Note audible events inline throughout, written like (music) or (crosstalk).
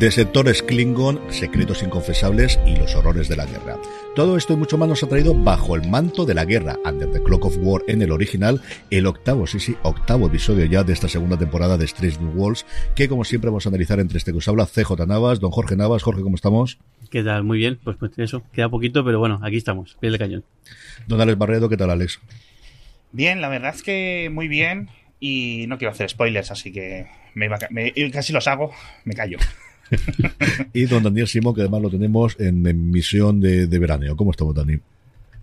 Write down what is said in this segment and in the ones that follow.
de sectores Klingon, secretos inconfesables y los horrores de la guerra. Todo esto y mucho más nos ha traído bajo el manto de la guerra, Under the Clock of War en el original, el octavo, sí, sí, octavo episodio ya de esta segunda temporada de Strange New Worlds, que como siempre vamos a analizar entre este que os habla CJ Navas, don Jorge Navas. Jorge, ¿cómo estamos? ¿Qué tal? Muy bien, pues, pues eso, queda poquito, pero bueno, aquí estamos, pie de cañón. Don Alex Barredo, ¿qué tal, Alex? Bien, la verdad es que muy bien y no quiero hacer spoilers, así que me, casi los hago, me callo. (laughs) y don Daniel Simón, que además lo tenemos en, misión de, de, veraneo. ¿Cómo estamos, Dani?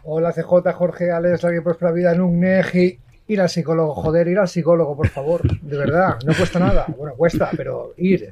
Hola, CJ, Jorge, Alex, la que próspera vida, Nugneji. Ir al psicólogo, joder, ir al psicólogo, por favor. De verdad, no cuesta nada. Bueno, cuesta, pero ir.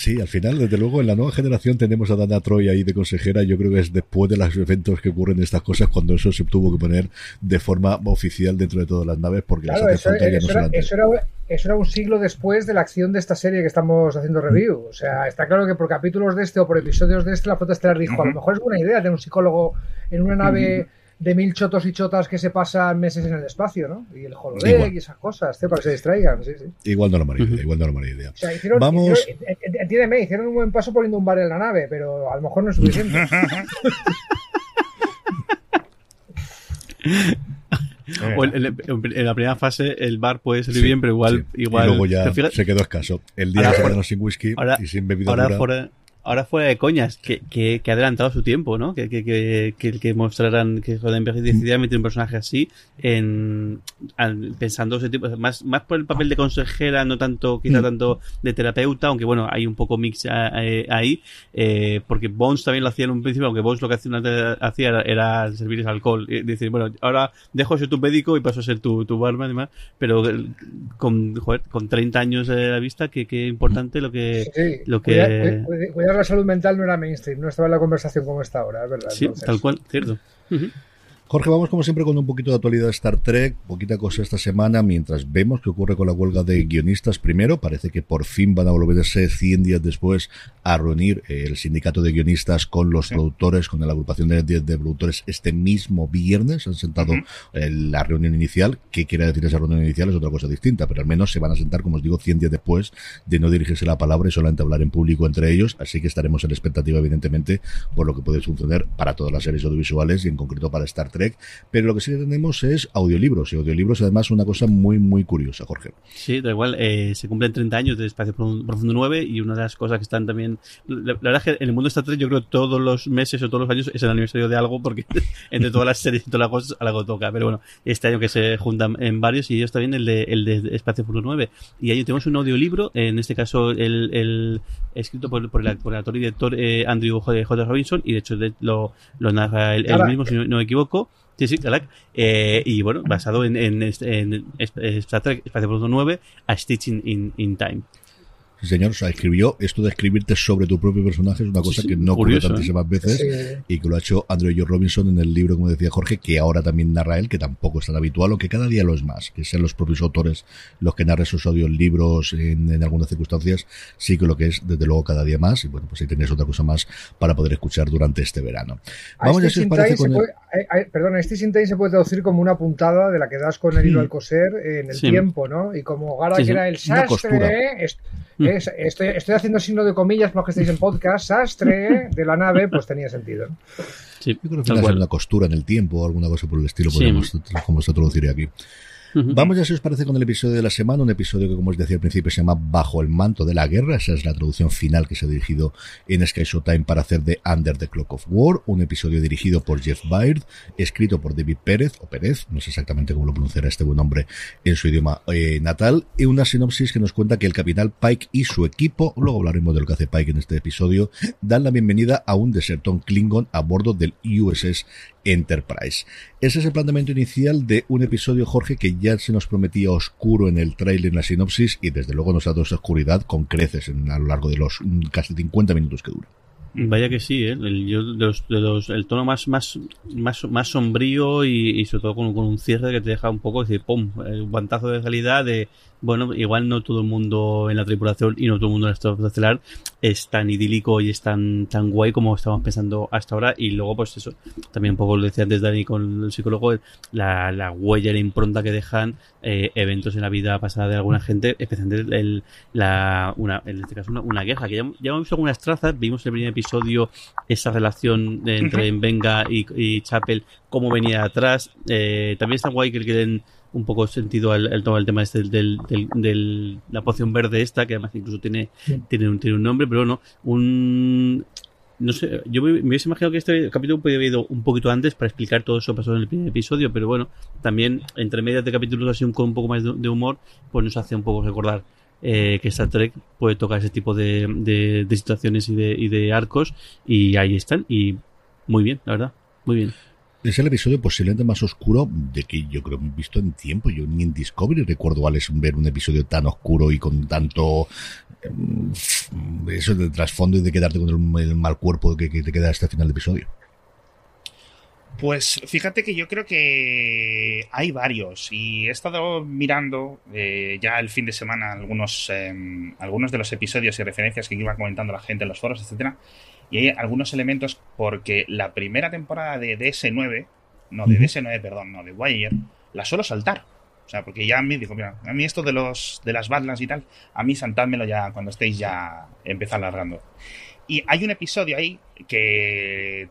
Sí, al final, desde luego, en la nueva generación tenemos a Dana Troy ahí de consejera. Yo creo que es después de los eventos que ocurren estas cosas cuando eso se tuvo que poner de forma oficial dentro de todas las naves porque claro, eso, era, eso, era, un siglo después de la acción de esta serie que estamos haciendo review. O sea, está claro que por capítulos de este o por episodios de este, la flota estelar dijo, a lo mejor es buena idea tener un psicólogo en una nave de mil chotos y chotas que se pasan meses en el espacio, ¿no? Y el holodeck y esas cosas, para que se distraigan, sí, sí. Igual no lo maría, igual no lo maría idea. O sea, hicieron, Vamos... entiéndeme, hicieron un buen paso poniendo un bar en la nave, pero a lo mejor no es suficiente. (laughs) en, la primera fase el bar puede salir bien, pero igual, igual. Y luego ya se quedó escaso. El día se sin whisky y sin bebida ahora ahora fuera de coñas, que, que, que ha adelantado su tiempo, ¿no? Que, que, que, que, que mostrarán que Jodenberg decidía meter un personaje así en, pensando ese tipo, más, más por el papel de consejera, no tanto, quizá mm. tanto de terapeuta, aunque bueno, hay un poco mix ahí, eh, porque Bones también lo hacía en un principio, aunque Bones lo que hacía, hacía era servirles alcohol, y decir, bueno, ahora dejo de ser tu médico y paso a ser tu, tu barman y demás, pero con, joder, con 30 años de la vista, que, que importante lo que, lo que la salud mental no era mainstream, no estaba en la conversación como está ahora, es verdad. Sí, tal cual, cierto. Jorge, vamos como siempre con un poquito de actualidad de Star Trek, poquita cosa esta semana, mientras vemos qué ocurre con la huelga de guionistas. Primero, parece que por fin van a volverse 100 días después a reunir eh, el sindicato de guionistas con los productores, con la agrupación de, de, productores este mismo viernes, han sentado en la reunión inicial, qué quiere decir esa reunión inicial es otra cosa distinta, pero al menos se van a sentar, como os digo, 100 días después de no dirigirse la palabra y solamente hablar en público entre ellos, así que estaremos en expectativa evidentemente por lo que puede suceder para todas las series audiovisuales y en concreto para Star Trek pero lo que sí tenemos es audiolibros, y audiolibros además una cosa muy, muy curiosa, Jorge. Sí, da igual, eh, se cumplen 30 años de Espacio Profundo 9 y una de las cosas que están también... La, verdad es que en el mundo de Star Trek yo creo que todos los meses o todos los años es el aniversario de algo porque (laughs) entre todas las series y todas las cosas algo toca, pero bueno, este año que se juntan en varios y ellos también el de, el de Espacio Profundo 9 y ahí tenemos un audiolibro, en este caso el, el escrito por, por, el, por actor y director eh, Andrew J. Robinson y de hecho lo, lo narra él, mismo si no me equivoco Sí, sí, claro. Eh, y bueno, basado en, en, en, Star Trek Espacio 9, A Stitch in, in Time. Sí, señor, o sea, escribió esto de escribirte sobre tu propio personaje es una cosa que no ocurre ¿eh? tantísimas veces y que lo ha hecho Andrew George Robinson en el libro, como decía Jorge, que ahora también narra él, que tampoco es tan habitual, o que cada día lo es más, que sean los propios autores los que narren sus audiolibros en, en algunas circunstancias, sí que lo que es desde luego cada día más, y bueno, pues ahí tenéis otra cosa más para poder escuchar durante este verano. Vamos a ver si os parece con el... Perdón, este Sintain se puede traducir como una puntada de la que das con el hilo al coser en el tiempo, ¿no? Y como Gara que era el sastre, estoy, estoy haciendo signo de comillas para que estéis en podcast, sastre de la nave, pues tenía sentido. Sí, Yo creo que es una costura en el tiempo o alguna cosa por el estilo, podemos, como se traduciría aquí. Vamos ya si os parece con el episodio de la semana, un episodio que como os decía al principio se llama Bajo el manto de la guerra, esa es la traducción final que se ha dirigido en Sky Showtime para hacer de Under the Clock of War, un episodio dirigido por Jeff Byrd, escrito por David Pérez, o Pérez, no sé exactamente cómo lo pronunciará este buen hombre en su idioma eh, natal, y una sinopsis que nos cuenta que el capitán Pike y su equipo, luego hablaremos de lo que hace Pike en este episodio, dan la bienvenida a un desertón Klingon a bordo del USS Enterprise. Ese es el planteamiento inicial de un episodio, Jorge, que ya se nos prometía oscuro en el trailer, en la sinopsis, y desde luego nos ha dado esa oscuridad con creces a lo largo de los mm, casi 50 minutos que dura. Vaya que sí, ¿eh? el, tono más, sombrío y, sobre todo con, un cierre que te deja un poco, decir, ¡pum! Un guantazo de calidad de, bueno, igual no todo el mundo en la tripulación y no todo el mundo en estado estelar es tan idílico y es tan, tan guay como estamos pensando hasta ahora. Y luego, pues eso, también un poco lo decía antes Dani con el psicólogo, la, la huella, la impronta que dejan eh, eventos en la vida pasada de alguna gente, especialmente el, la, una, en este caso una, guerra, que ya, hemos visto algunas trazas, vimos en el primer episodio esa relación entre Venga y, y Chapel, cómo venía atrás. Eh, también está guay que le queden un poco sentido al, el, el tema este del, del, la poción verde esta, que además incluso tiene, tiene, un, tiene un nombre, pero no, un... No sé, yo me, hubiese imaginado que este capítulo podía haber ido un poquito antes para explicar todo eso pasó en el primer episodio, pero bueno, también entre medias de capítulos así con un poco más de, humor, pues nos hace un poco recordar eh, que Star Trek puede tocar ese tipo de, de, de situaciones y de, y de arcos, y ahí están, y muy bien, la verdad, muy bien. Es el episodio posiblemente más oscuro de que yo creo he visto en tiempo. Yo ni en Discovery recuerdo, Alex, ver un episodio tan oscuro y con tanto em, eso de trasfondo y de quedarte con el, mal cuerpo que, te queda hasta el final del episodio. Pues fíjate que yo creo que hay varios y he estado mirando eh, ya el fin de semana algunos, em, algunos de los episodios y referencias que iba comentando la gente en los foros, etcétera, y hay algunos elementos porque la primera temporada de DS9, no, de DS9, perdón, no, de Wire, la suelo saltar. O sea, porque ya a mí dijo, mira, a mí esto de los de las Badlands y tal, a mí saltádmelo ya cuando estéis ya empezar largando. Y hay un episodio ahí que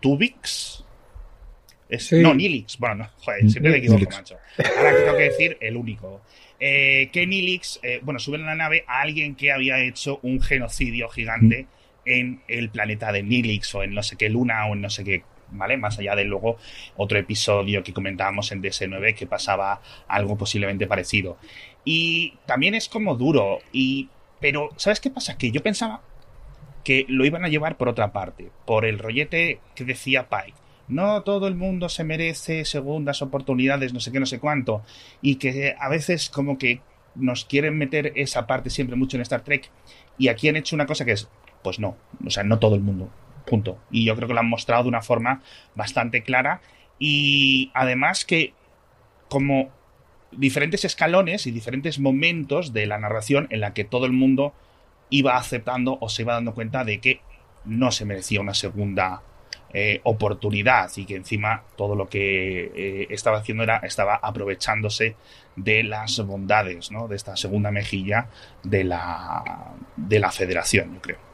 Tubix es, no, Nilix, bueno, no, joder, siempre me equivoco, macho. Ahora tengo que decir el único. Eh, que Nilix, eh, bueno, sube en la nave a alguien que había hecho un genocidio gigante en el planeta de Nilix o en no sé qué luna o en no sé qué, ¿vale? Más allá de luego otro episodio que comentábamos en DS9 que pasaba algo posiblemente parecido. Y también es como duro y pero ¿sabes qué pasa? Que yo pensaba que lo iban a llevar por otra parte, por el rollete que decía Pike. No todo el mundo se merece segundas oportunidades, no sé qué, no sé cuánto, y que a veces como que nos quieren meter esa parte siempre mucho en Star Trek y aquí han hecho una cosa que es pues no, o sea, no todo el mundo, punto. Y yo creo que lo han mostrado de una forma bastante clara y además que como diferentes escalones y diferentes momentos de la narración en la que todo el mundo iba aceptando o se iba dando cuenta de que no se merecía una segunda eh, oportunidad y que encima todo lo que eh, estaba haciendo era estaba aprovechándose de las bondades ¿no? de esta segunda mejilla de la de la federación yo creo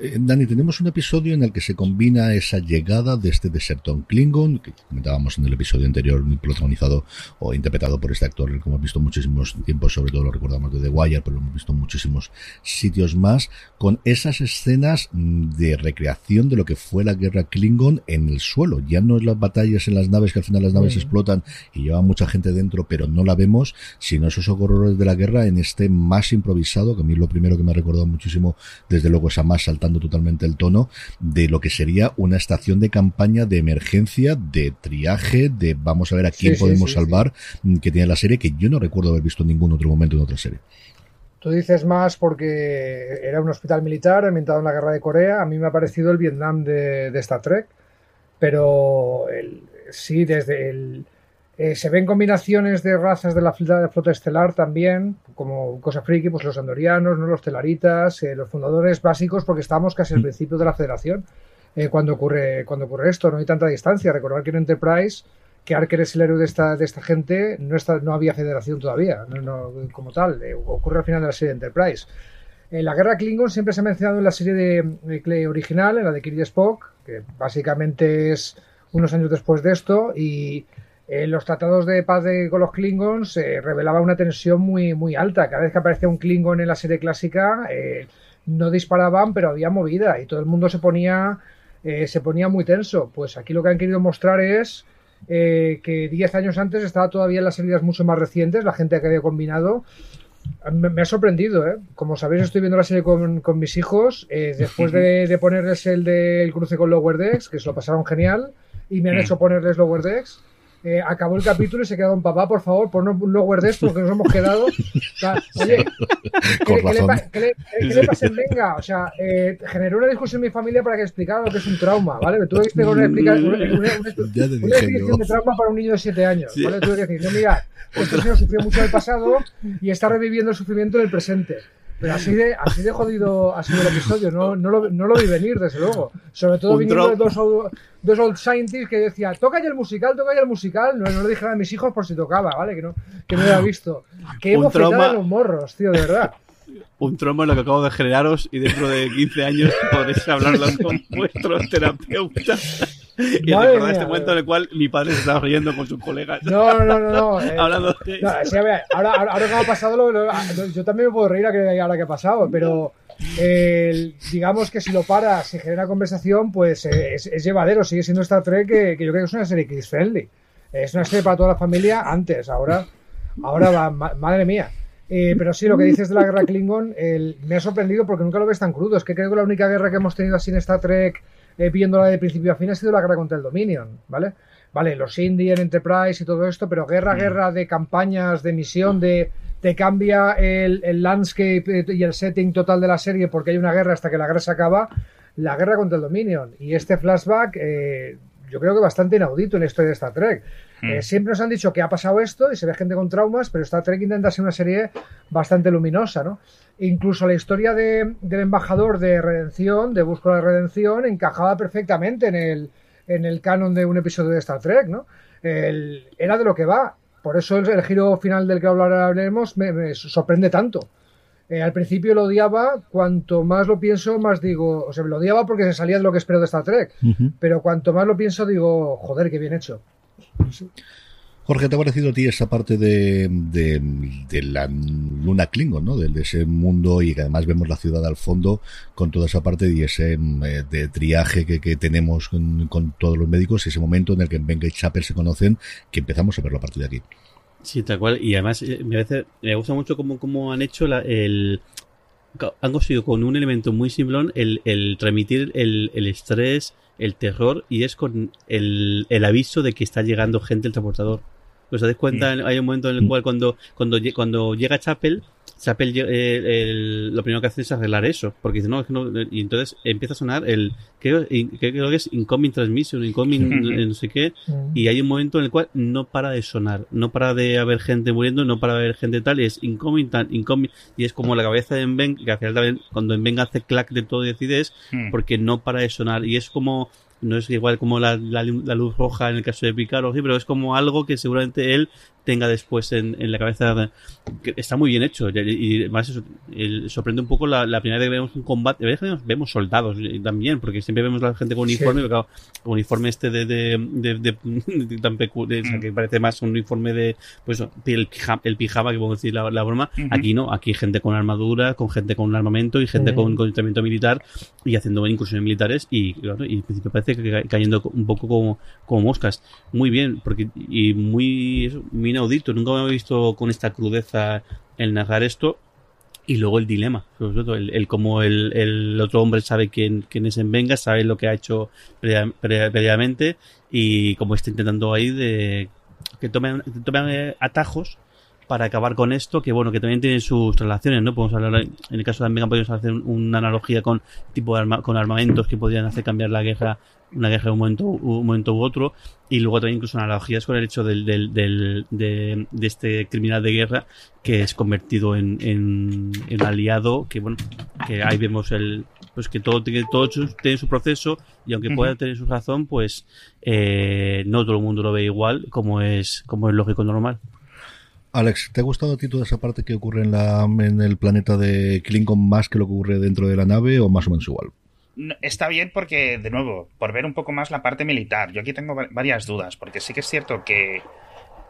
eh, Dani, tenemos un episodio en el que se combina esa llegada de este desertón Klingon, que comentábamos en el episodio anterior, protagonizado o interpretado por este actor, como hemos visto muchísimos tiempos, sobre todo lo recordamos de The Wire, pero lo hemos visto en muchísimos sitios más, con esas escenas mm, de recreación de lo que fue la guerra Klingon en el suelo. Ya no es las batallas en las naves, que al final las naves explotan y lleva mucha gente dentro, pero no la vemos, sino esos horrores de la guerra en este más improvisado, que a mí es lo primero que me ha recordado muchísimo, desde luego esa más totalmente el tono de lo que sería una estación de campaña de emergencia, de triaje, de vamos a ver a quién podemos salvar, mm, que tiene la serie, que yo no recuerdo haber visto en ningún otro momento en otra serie. Tú dices más porque era un hospital militar ambientado en la guerra de Corea. A mí me ha parecido el Vietnam de, de Star Trek. Pero sí, desde el, eh, se ven combinaciones de razas de la flota estelar también, como cosa friki, pues los andorianos, ¿no? los telaritas, eh, los fundadores básicos, porque estamos casi al mm. principio de la federación eh, cuando, ocurre, cuando ocurre esto, no hay tanta distancia. Recordar que en Enterprise, que Arker es el héroe de esta, de esta gente, no, está, no había federación todavía, no, como tal, ocurre al final de la serie de Enterprise. la guerra Klingon siempre se ha mencionado en la serie de, Clay original, en la de Kirby Spock, que básicamente es unos años después de esto, y en los tratados de paz de, con los Klingons se revelaba una tensión muy, muy alta. Cada vez que aparecía un Klingon en la serie clásica, eh, no disparaban, pero había movida y todo el mundo se ponía, eh, se ponía muy tenso. Pues aquí lo que han querido mostrar es eh, que 10 años antes estaba todavía en las salidas mucho más recientes, la gente que había combinado. Me, ha sorprendido, ¿eh? Como sabéis, estoy viendo la serie con, mis hijos. después de, ponerles el del cruce con Lower Decks, que se lo pasaron genial, y me han hecho ponerles Lower Decks eh, acabó el capítulo y se quedó un papá, por favor, un lower de esto porque nos hemos quedado. oye, (laughs) ¿qué, le, pasa en Venga? O sea, eh, generó una discusión en mi familia para que explicara lo que es un trauma, ¿vale? Me tuve que explicar una, explicación de trauma para un niño de 7 años, ¿vale? Tuve que decir, no, mira, (laughs) este señor sufrió mucho en el pasado y está reviviendo el sufrimiento del presente. Pero así de, así de jodido ha sido el episodio, no, no, lo, no lo vi venir, desde luego. Sobre todo viniendo de dos, dos old scientists que decía, toca ya el musical, toca ya el musical. No, no le dijeron a mis hijos por si tocaba, ¿vale? Que no, que no había visto. Qué bofetada de los morros, tío, de verdad (laughs) un trauma en lo que acabo de generaros y dentro de 15 años podréis hablarlo (laughs) con vuestro terapeuta. Y recordar este momento en el cual mi padre se estaba riendo con sus colegas. No, no, no, no. (laughs) Eh, Hablando de... no ahora, ahora, que ha pasado, yo también me puedo reír a que, ahora que ha pasado, pero digamos que si lo paras y genera conversación, pues eh, es, llevadero. Sigue siendo Star Trek que, que, yo creo que es una serie kids friendly. Es una serie para toda la familia antes, ahora, ahora va, madre mía. Eh, pero sí, lo que dices de la guerra Klingon me ha sorprendido porque nunca lo ves tan crudo. Es que creo que la única guerra que hemos tenido así en Star Trek, eh, viéndola de principio a fin, ha sido la guerra contra el Dominion, ¿vale? Vale, los Indian Enterprise y todo esto, pero guerra, mm. guerra de campañas, de misión, de te cambia el, landscape eh, y el setting total de la serie porque hay una guerra hasta que la guerra se acaba. La guerra contra el Dominion. Y este flashback, yo creo que bastante inaudito en la historia de Star Trek. Mm. Eh, siempre nos han dicho que ha pasado esto y se ve gente con traumas, pero Star Trek intenta ser una serie bastante luminosa, ¿no? Incluso la historia del embajador de redención, de búsqueda de redención, encajaba perfectamente en el, en el canon de un episodio de Star Trek, ¿no? era de lo que va. Por eso el, giro final del que hablaremos me, me sorprende tanto. Eh, al principio lo odiaba, cuanto más lo pienso, más digo, o sea, lo odiaba porque se salía de lo que espero de Star Trek, pero cuanto más lo pienso, digo, joder, qué bien hecho. Jorge, ¿te ha parecido a ti esa parte de, de, la luna Klingon, ¿no? De, ese mundo y que además vemos la ciudad al fondo con toda esa parte y ese mm, eh, de triaje que, tenemos con, todos los médicos, ese momento en el que Venga y Chapel se conocen, que empezamos a verlo a partir de aquí. Sí, tal cual. Y además eh, me, me gusta mucho cómo, cómo han hecho el... Han conseguido con un elemento muy simplón el, el transmitir el, el estrés, el terror y es con el, el aviso de que está llegando gente el transportador. ¿Os dais cuenta? Hay un momento en el cual cuando, cuando, cuando llega Chapel, Chapel eh, lo primero que hace es arreglar eso, porque dice, no, es que no, y entonces empieza a sonar el, creo, creo que es incoming transmission, incoming no sé qué, y hay un momento en el cual no para de sonar, no para de haber gente muriendo, no para de haber gente tal, y es incoming, tan, incoming, y es como la cabeza de Enven, que al final también, cuando Enven hace clack de todo decides, porque no para de sonar, y es como, no es igual como la, la, luz roja en el caso de Picaro, sí, pero es como algo que seguramente él tenga después en, en la cabeza. Que está muy bien hecho. Y, además sorprende un poco la, primera vez que vemos un combate. Vemos, vemos soldados también, porque siempre vemos a la gente con uniforme, sí. claro, uniforme este de, de, de, de (laughs) tan mm. que parece más un uniforme de, pues, el pijama, el pijama que puedo decir la, la broma. Aquí no, aquí gente con armadura, con gente con armamento y gente con, con entrenamiento militar y haciendo incursiones militares y, claro, y en principio parece que cayendo un poco como, como moscas. Muy bien, porque, y muy, muy inaudito. Nunca me había visto con esta crudeza el narrar esto. Y luego el dilema, el, el cómo el, el, otro hombre sabe quién, quién es en Venga, sabe lo que ha hecho previamente y como está intentando ahí de que tomen, tomen eh, atajos para acabar con esto, que bueno, que también tiene sus relaciones, ¿no? Podemos hablar, en el caso de Venga podemos hacer una analogía con tipo de con armamentos que podrían hacer cambiar la guerra una guerra de un momento, un momento u otro, y luego también incluso analogías con el hecho del, del, del de, de, este criminal de guerra que es convertido en, en, en, aliado, que bueno, que ahí vemos el, pues que todo, tiene todo tiene su proceso, y aunque pueda tener su razón, pues eh, no todo el mundo lo ve igual como es, como es lógico normal. Alex, ¿te ha gustado a ti toda esa parte que ocurre en, la, en el planeta de Klingon más que lo que ocurre dentro de la nave o más o menos igual? está bien porque, de nuevo, por ver un poco más la parte militar. Yo aquí tengo varias dudas, porque sí que es cierto que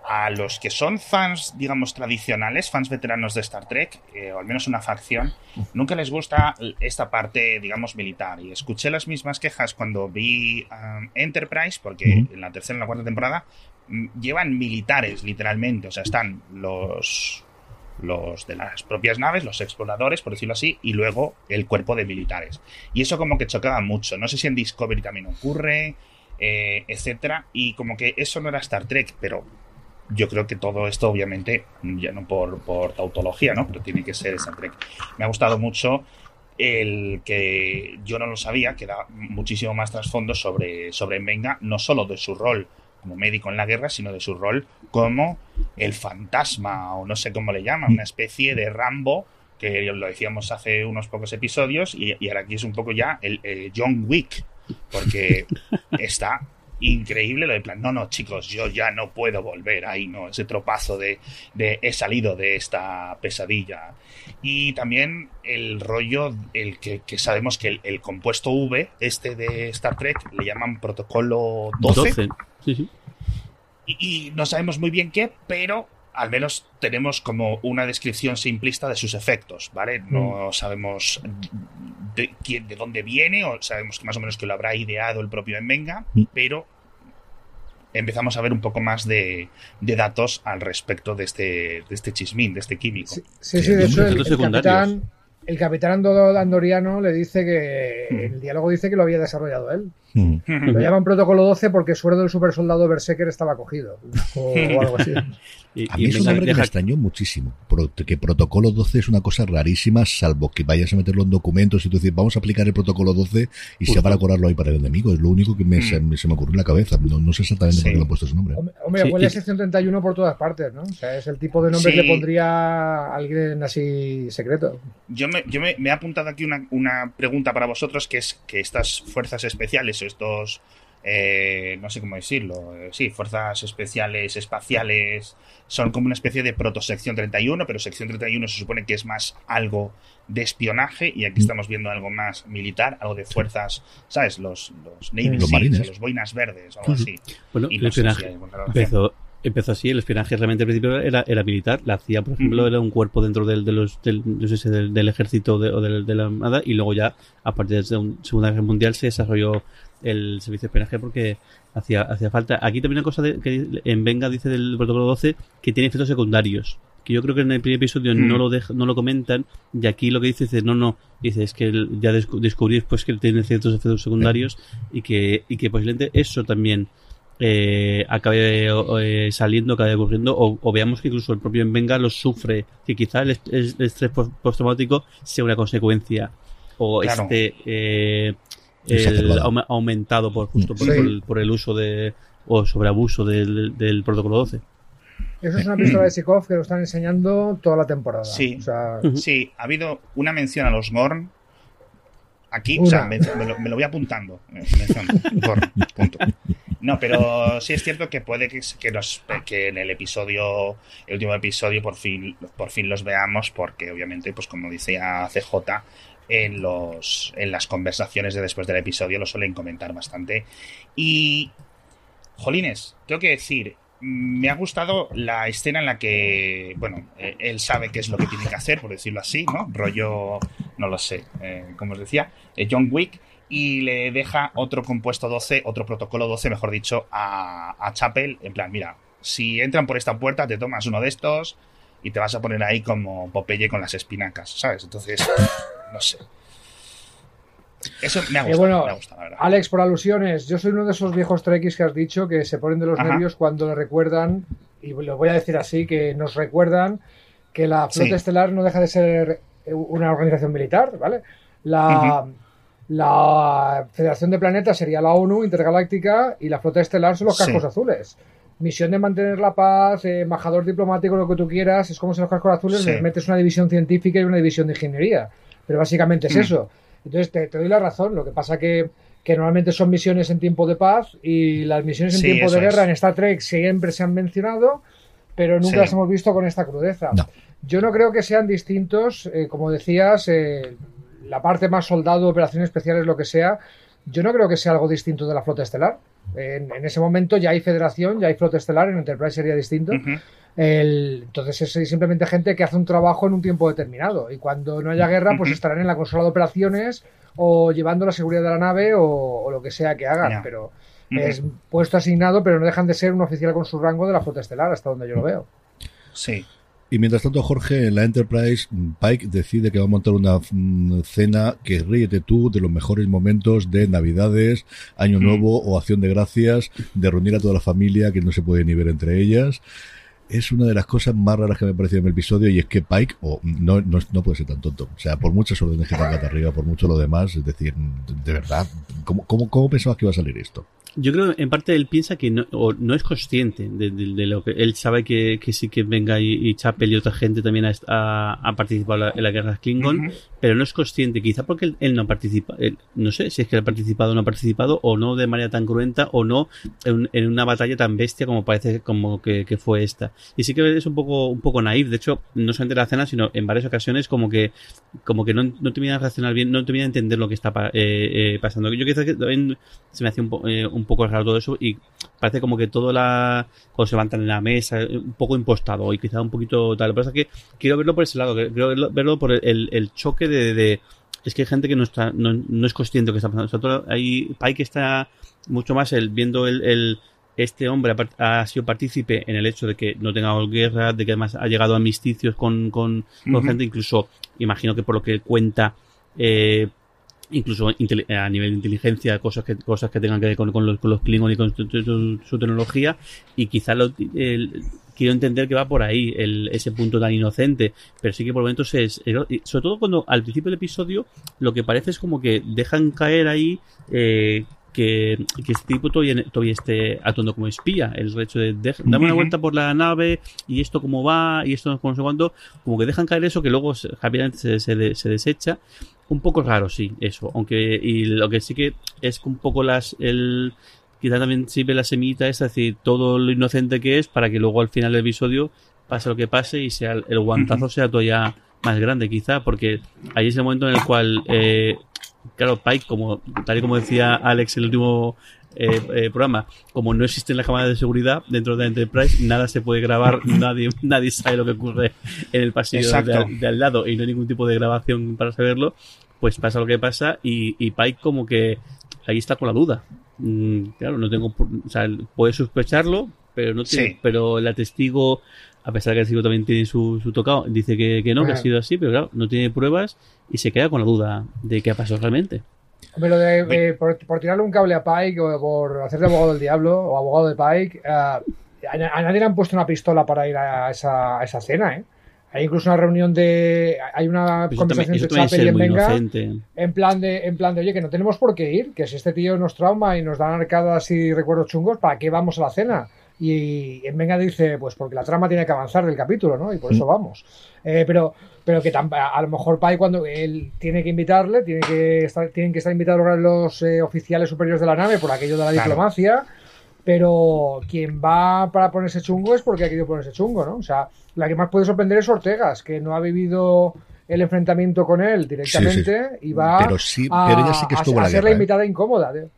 a los que son fans, digamos, tradicionales, fans veteranos de Star Trek, eh, o al menos una facción, nunca les gusta esta parte, digamos, militar. Y escuché las mismas quejas cuando vi um, Enterprise, porque en la tercera y la cuarta temporada mm, llevan militares, literalmente. O sea, están los los de las propias naves, los exploradores, por decirlo así, y luego el cuerpo de militares. Y eso como que chocaba mucho. No sé si en Discovery también ocurre, eh, etcétera. Y como que eso no era Star Trek, pero yo creo que todo esto, obviamente, ya no por, por tautología, ¿no? Pero tiene que ser Star Trek. Me ha gustado mucho el que yo no lo sabía, que da muchísimo más trasfondo sobre, sobre Venga, no solo de su rol como médico en la guerra, sino de su rol como el fantasma, o no sé cómo le llaman, una especie de Rambo que lo decíamos hace unos pocos episodios, y, ahora aquí es un poco ya el, John Wick, porque (laughs) está increíble lo de plan, no, no, chicos, yo ya no puedo volver ahí, no, ese tropazo de, de he salido de esta pesadilla. Y también el rollo, el que, sabemos que el, compuesto V, este de Star Trek, le llaman protocolo 12. y, no sabemos muy bien qué, pero al menos tenemos como una descripción simplista de sus efectos, ¿vale? No mm. sabemos de, quién, de dónde viene, o sabemos que más o menos que lo habrá ideado el propio Envenga, mm. pero empezamos a ver un poco más de, datos al respecto de este, de este chismín, de este químico. Sí, sí, de hecho el, capitán, el capitán Andoriano le dice que mm. el diálogo dice que lo había desarrollado él. Lo llaman protocolo 12 porque suero del super soldado Berserker estaba cogido. O, (laughs) algo así. a mí es un nombre que me extrañó muchísimo. Que protocolo 12 es una cosa rarísima, salvo que vayas a meterlo en documentos y tú dices, vamos a aplicar el protocolo 12 y sea para cobrarlo ahí para el enemigo. Es lo único que me, se, me, ocurrió en la cabeza. No, sé exactamente por qué le han puesto ese nombre. Hombre, sí, huele a sección 31 por todas partes, ¿no? O sea, es el tipo de nombre que le pondría alguien así secreto. Yo me, yo me, he apuntado aquí una, una pregunta para vosotros, que es que estas fuerzas especiales estos, eh, no sé cómo decirlo, eh, sí, fuerzas especiales espaciales, son como una especie de protosección 31, pero sección 31 se supone que es más algo de espionaje y aquí mm. estamos viendo algo más militar, algo de fuerzas, ¿sabes? Los, los Navy los, marines. los boinas verdes, algo así. Bueno, el espionaje empezó, así, el espionaje realmente al principio era, era militar, la CIA, por ejemplo, era un cuerpo dentro del, de los, del, del, ejército o de, la armada y luego ya, a partir de la Segunda Guerra Mundial, se desarrolló el servicio de espionaje porque hacía, hacía falta. Aquí también una cosa de, que en Venga dice del protocolo 12 que tiene efectos secundarios. Que yo creo que en el primer episodio no mm. lo no lo comentan. Y aquí lo que dice es no, no. Dice es que ya descubrí después que tiene ciertos efectos secundarios y que, y que posiblemente eso también eh, acabe eh, saliendo, acabe ocurriendo, o, veamos que incluso el propio en Venga lo sufre, que quizá el, estrés postraumático sea una consecuencia, o este eh, ha aumentado por justo por, el, uso de o sobreabuso del, del protocolo 12. Eso es una pistola de Sikov que lo están enseñando toda la temporada. Sí, sí ha habido una mención a los Gorn. Aquí, o sea, me, lo, voy apuntando. Gorn, punto. No, pero sí es cierto que puede que, que, que en el episodio, el último episodio, por fin, por fin los veamos, porque obviamente, pues como decía CJ, en, los, en las conversaciones de después del episodio lo suelen comentar bastante. Y, jolines, tengo que decir, me ha gustado la escena en la que, bueno, eh, él sabe qué es lo que tiene que hacer, por decirlo así, ¿no? Rollo, no lo sé, eh, como os decía, eh, John Wick, y le deja otro compuesto 12, otro protocolo 12, mejor dicho, a, a Chapel, en plan, mira, si entran por esta puerta, te tomas uno de estos y te vas a poner ahí como Popeye con las espinacas, ¿sabes? Entonces, no sé. Eso me ha eh, gustado, la verdad. Alex, por alusiones, yo soy uno de esos viejos trekkies que has dicho que se ponen de los nervios cuando le recuerdan, y lo voy a decir así, que nos recuerdan que la flota estelar no deja de ser una organización militar, ¿vale? La, la Federación de Planetas sería la ONU intergaláctica y la flota estelar son los cascos azules misión de mantener la paz, eh, embajador diplomático, lo que tú quieras, es como si los cascos azules les metes una división científica y una división de ingeniería. Pero básicamente es mm. eso. Entonces te, doy la razón. Lo que pasa que, que normalmente son misiones en tiempo de paz y las misiones en tiempo de guerra en Star Trek siempre se han mencionado, pero nunca las hemos visto con esta crudeza. Yo no creo que sean distintos, eh, como decías, eh, la parte más soldado, operaciones especiales, lo que sea. Yo no creo que sea algo distinto de la flota estelar. En, ese momento ya hay federación, ya hay flota estelar, en Enterprise sería distinto. Entonces es simplemente gente que hace un trabajo en un tiempo determinado. Y cuando no haya guerra, pues estarán en la consola de operaciones o llevando la seguridad de la nave o, lo que sea que hagan. Pero es puesto asignado, pero no dejan de ser un oficial con su rango de la flota estelar, hasta donde yo lo veo. Sí. Y mientras tanto, Jorge, en la Enterprise, Pike decide que va a montar una mm, cena que ríete tú de los mejores momentos de Navidades, Año mm. Nuevo o Acción de Gracias, de reunir a toda la familia que no se puede ni ver entre ellas. Es una de las cosas más raras que me ha parecido en el episodio y es que Pike o no, no, puede ser tan tonto. O sea, por muchas órdenes que tenga arriba, por mucho lo demás, es decir, de verdad, ¿cómo, cómo, cómo pensabas que iba a salir esto? Yo creo en parte él piensa que no, o no es consciente de, lo que él sabe que, que sí que venga y, y Chapel y otra gente también ha, participado en la guerra Klingon, pero no es consciente, quizá porque él, no participa, no sé si es que ha participado o no ha participado, o no de manera tan cruenta, o no en, una batalla tan bestia como parece como que, fue esta. Y sí que es un poco, un poco naif, de hecho, no solamente la cena, sino en varias ocasiones como que, como que no, no termina de reaccionar bien, no termina de entender lo que está eh, eh, pasando. Yo quizás que también se me hace un, eh, un poco raro todo eso y parece como que todo la cuando se levantan en la mesa un poco impostado y quizá un poquito tal. Lo que pasa es que quiero verlo por ese lado quiero verlo, por el, el choque de, de, es que hay gente que no está no, no es consciente de lo que está pasando. Hay Pai que está mucho más el viendo el, el este hombre ha, sido partícipe en el hecho de que no tenga guerra, de que además ha llegado a amisticios con, con, gente, incluso imagino que por lo que cuenta, eh, incluso a nivel de inteligencia, cosas que, cosas que tengan que ver con, los, con los Klingon y con su, tecnología, y quizá lo, quiero entender que va por ahí el, ese punto tan inocente, pero sí que por momentos es, sobre todo cuando al principio del episodio lo que parece es como que dejan caer ahí eh, que, que este tipo todavía, todavía esté actuando como espía. El hecho de, darme una vuelta por la nave y esto cómo va y esto no sé cuánto, como que dejan caer eso que luego rápidamente se, se, se, desecha. Un poco raro, sí, eso. Aunque, y lo que sí que es un poco las, el, quizá también sirve la semita, es decir, todo lo inocente que es para que luego al final del episodio pase lo que pase y sea el guantazo sea todavía más grande quizá, porque ahí es el momento en el cual eh, claro, Pike, como, tal y como decía Alex en el último eh, eh, programa, como no existen las cámaras de seguridad dentro de Enterprise, nada se puede grabar, (laughs) nadie, nadie sabe lo que ocurre en el pasillo de, al lado y no hay ningún tipo de grabación para saberlo, pues pasa lo que pasa y, y Pike como que ahí está con la duda. Mm, claro, no tengo, o sea, puede sospecharlo, pero no tiene, pero el testigo a pesar de que el testigo también tiene su, su tocado, dice que, que no, que ha sido así, pero claro, no tiene pruebas y se queda con la duda de qué ha pasado realmente. Hombre, de, eh, por, tirarle un cable a Pike o por hacerle abogado del diablo o abogado de Pike, eh, a, nadie le han puesto una pistola para ir a esa, a esa cena, ¿eh? Hay incluso una reunión de. Hay una conversación de Chapel y en Venga. En plan, de, en plan de, oye, que no tenemos por qué ir, que si este tío nos trauma y nos dan arcadas y recuerdos chungos, ¿para qué vamos a la cena? Y en Venga dice, pues porque la trama tiene que avanzar del capítulo, ¿no? Y por eso mm. vamos. Eh, pero, pero que a lo mejor Pai cuando él tiene que invitarle, tiene que estar, tienen que estar invitados los eh, oficiales superiores de la nave por aquello de la diplomacia, pero quien va para ponerse chungo es porque ha querido ponerse chungo, ¿no? O sea, la que más puede sorprender es Ortegas, que no ha vivido el enfrentamiento con él directamente y va pero sí, pero a, sí que estuvo a, ser la invitada incómoda. Tío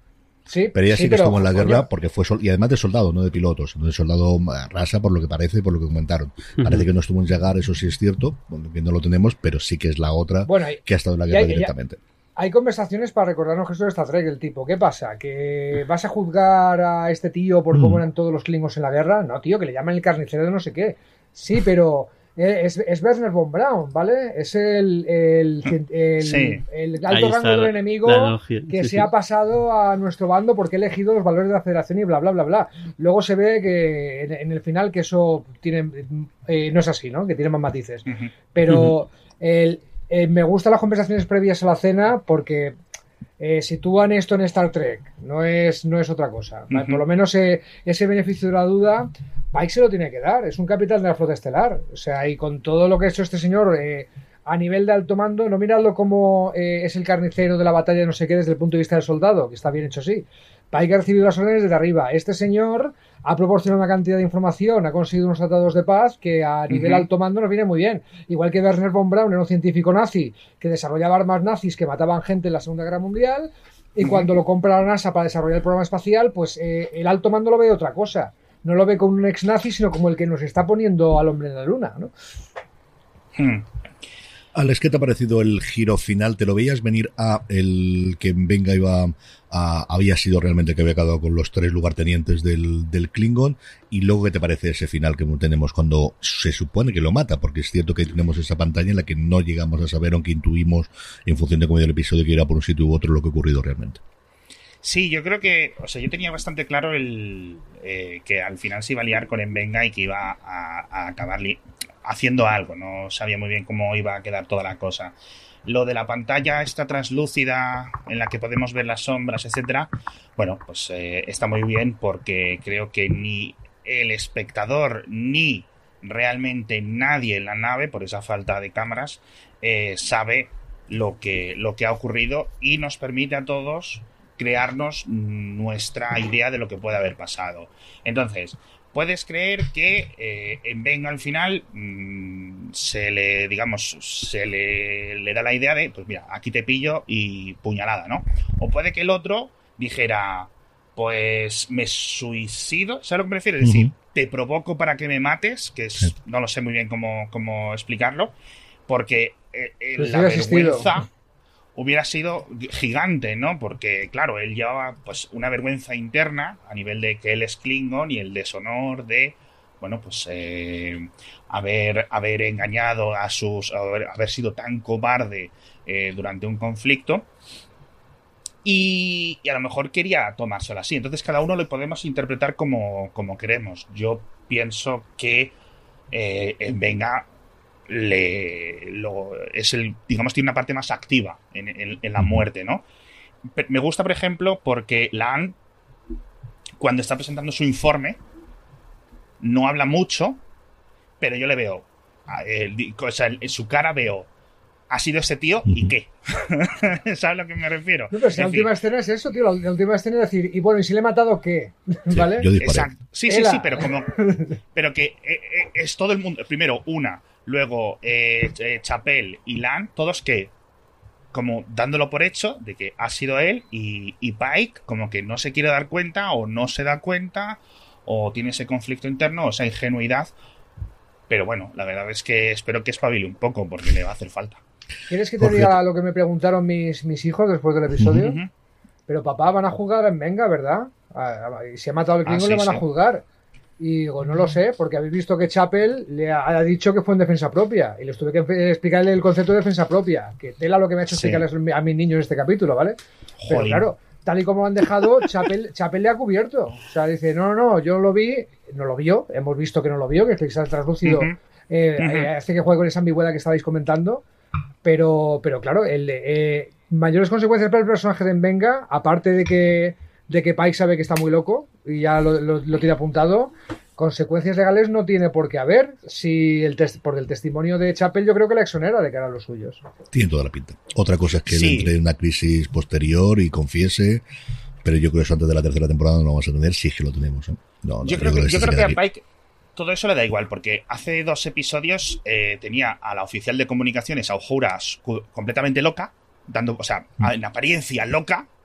pero ella sí, que estuvo en la guerra porque fue y además de soldado, no de pilotos, de soldado eh, rasa por lo que parece, por lo que comentaron. Parece que no estuvo en llegar, eso sí es cierto, que no lo tenemos, pero sí que es la otra que ha estado en la guerra directamente. hay conversaciones para recordarnos que esto es Star Trek, el tipo. ¿Qué pasa? ¿Que vas a juzgar a este tío por cómo mm. eran todos los klingos en la guerra? No, tío, que le llaman el carnicero de no sé qué. Sí, pero es, es, Werner von Braun, ¿vale? Es el, el, el, alto rango del enemigo que se ha pasado a nuestro bando porque ha elegido los valores de la federación y bla, bla, bla, bla. Luego se ve que en, el final que eso tiene eh, no es así, ¿no? Que tiene más matices. Pero eh, me gustan las conversaciones previas a la cena porque sitúan esto en Star Trek, no es, no es otra cosa. Por lo menos ese beneficio de la duda Pike se lo tiene que dar, es un capitán de la flota estelar. O sea, y con todo lo que ha hecho este señor eh, a nivel de alto mando, no miradlo como eh, es el carnicero de la batalla, no sé qué, desde el punto de vista del soldado, que está bien hecho así. Pike ha recibido las órdenes desde arriba. Este señor ha proporcionado una cantidad de información, ha conseguido unos tratados de paz que a nivel alto mando nos viene muy bien. Igual que Werner von Braun era un científico nazi que desarrollaba armas nazis que mataban gente en la Segunda Guerra Mundial. Y cuando lo compra la NASA para desarrollar el programa espacial, pues eh, el alto mando lo ve de otra cosa no lo ve como un ex nazi, sino como el que nos está poniendo al hombre en la luna, ¿no? Hmm. Alex, ¿qué te ha parecido el giro final? ¿Te lo veías venir a el que venga iba a, había sido realmente que había quedado con los tres lugartenientes del, del Klingon? Y luego, ¿qué te parece ese final que tenemos cuando se supone que lo mata? Porque es cierto que tenemos esa pantalla en la que no llegamos a saber, aunque intuimos en función de cómo el episodio que irá por un sitio u otro lo que ha ocurrido realmente. Sí, yo creo que, o sea, yo tenía bastante claro el eh, que al final se iba a liar con Envenga y que iba a, acabar haciendo algo. No sabía muy bien cómo iba a quedar toda la cosa. lo de la pantalla esta translúcida en la que podemos ver las sombras, etcétera, bueno, pues eh, está muy bien porque creo que ni el espectador ni realmente nadie en la nave, por esa falta de cámaras, eh, sabe lo que, lo que ha ocurrido y nos permite a todos crearnos nuestra idea de lo que puede haber pasado. Entonces, puedes creer que eh, en Venga al final mm, se le, digamos, se le, le, da la idea de, pues mira, aquí te pillo y puñalada, ¿no? O puede que el otro dijera, pues me suicido, ¿sabes lo que me refiero? Es decir, te provoco para que me mates, que es, no lo sé muy bien cómo, cómo explicarlo, porque eh, eh, la vergüenza hubiera sido gigante, ¿no? Porque, claro, él llevaba pues una vergüenza interna a nivel de que él es Klingon y el deshonor de, bueno, pues eh, haber, haber engañado a sus, haber, sido tan cobarde eh, durante un conflicto. Y, y, a lo mejor quería tomárselo así. Entonces cada uno lo podemos interpretar como, como queremos. Yo pienso que eh, Venga le lo, es el digamos tiene una parte más activa en, la muerte no me gusta por ejemplo porque Lan cuando está presentando su informe no habla mucho pero yo le veo o sea, en su cara veo ha sido ese tío y qué (laughs) ¿sabes a lo que me refiero? la última escena es eso tío la, última escena es decir y bueno y si le he matado qué ¿vale? Exacto. sí sí sí pero como pero que eh, eh, es todo el mundo primero una Luego, eh, eh, Chapel y Lan, todos que, como dándolo por hecho de que ha sido él, y, Pike, como que no se quiere dar cuenta, o no se da cuenta, o tiene ese conflicto interno, o esa ingenuidad. Pero bueno, la verdad es que espero que espabile un poco, porque le va a hacer falta. ¿Quieres que te diga lo que me preguntaron mis, mis hijos después del episodio? Pero papá, van a jugar en Venga, ¿verdad? Y si ha matado al Klingon, ah, le van a juzgar. Y digo, no lo sé, porque habéis visto que Chapel le ha, dicho que fue en defensa propia. Y les tuve que explicarle el concepto de defensa propia. Que tela lo que me ha hecho explicarles a mis niños en este capítulo, ¿vale? Pero claro, tal y como lo han dejado, (laughs) Chapel, Chapel le ha cubierto. O sea, dice, no, no, no, yo lo vi, no lo vio, hemos visto que no lo vio, que es translúcido eh, eh, hace que juegue con esa ambigüedad que estabais comentando. Pero, pero claro, el, eh, mayores consecuencias para el personaje de Venga, aparte de que de que Pike sabe que está muy loco y ya lo, tiene apuntado. Consecuencias legales no tiene por qué haber si el test, por el testimonio de Chapel yo creo que la exonera de cara a los suyos. Tiene toda la pinta. Otra cosa es que él entre en una crisis posterior y confiese, pero yo creo que eso antes de la tercera temporada no lo vamos a tener si es que lo tenemos. yo, creo que, a Pike todo eso le da igual, porque hace dos episodios eh, tenía a la oficial de comunicaciones, a completamente loca, dando, o sea, mm. en apariencia loca, ¿no?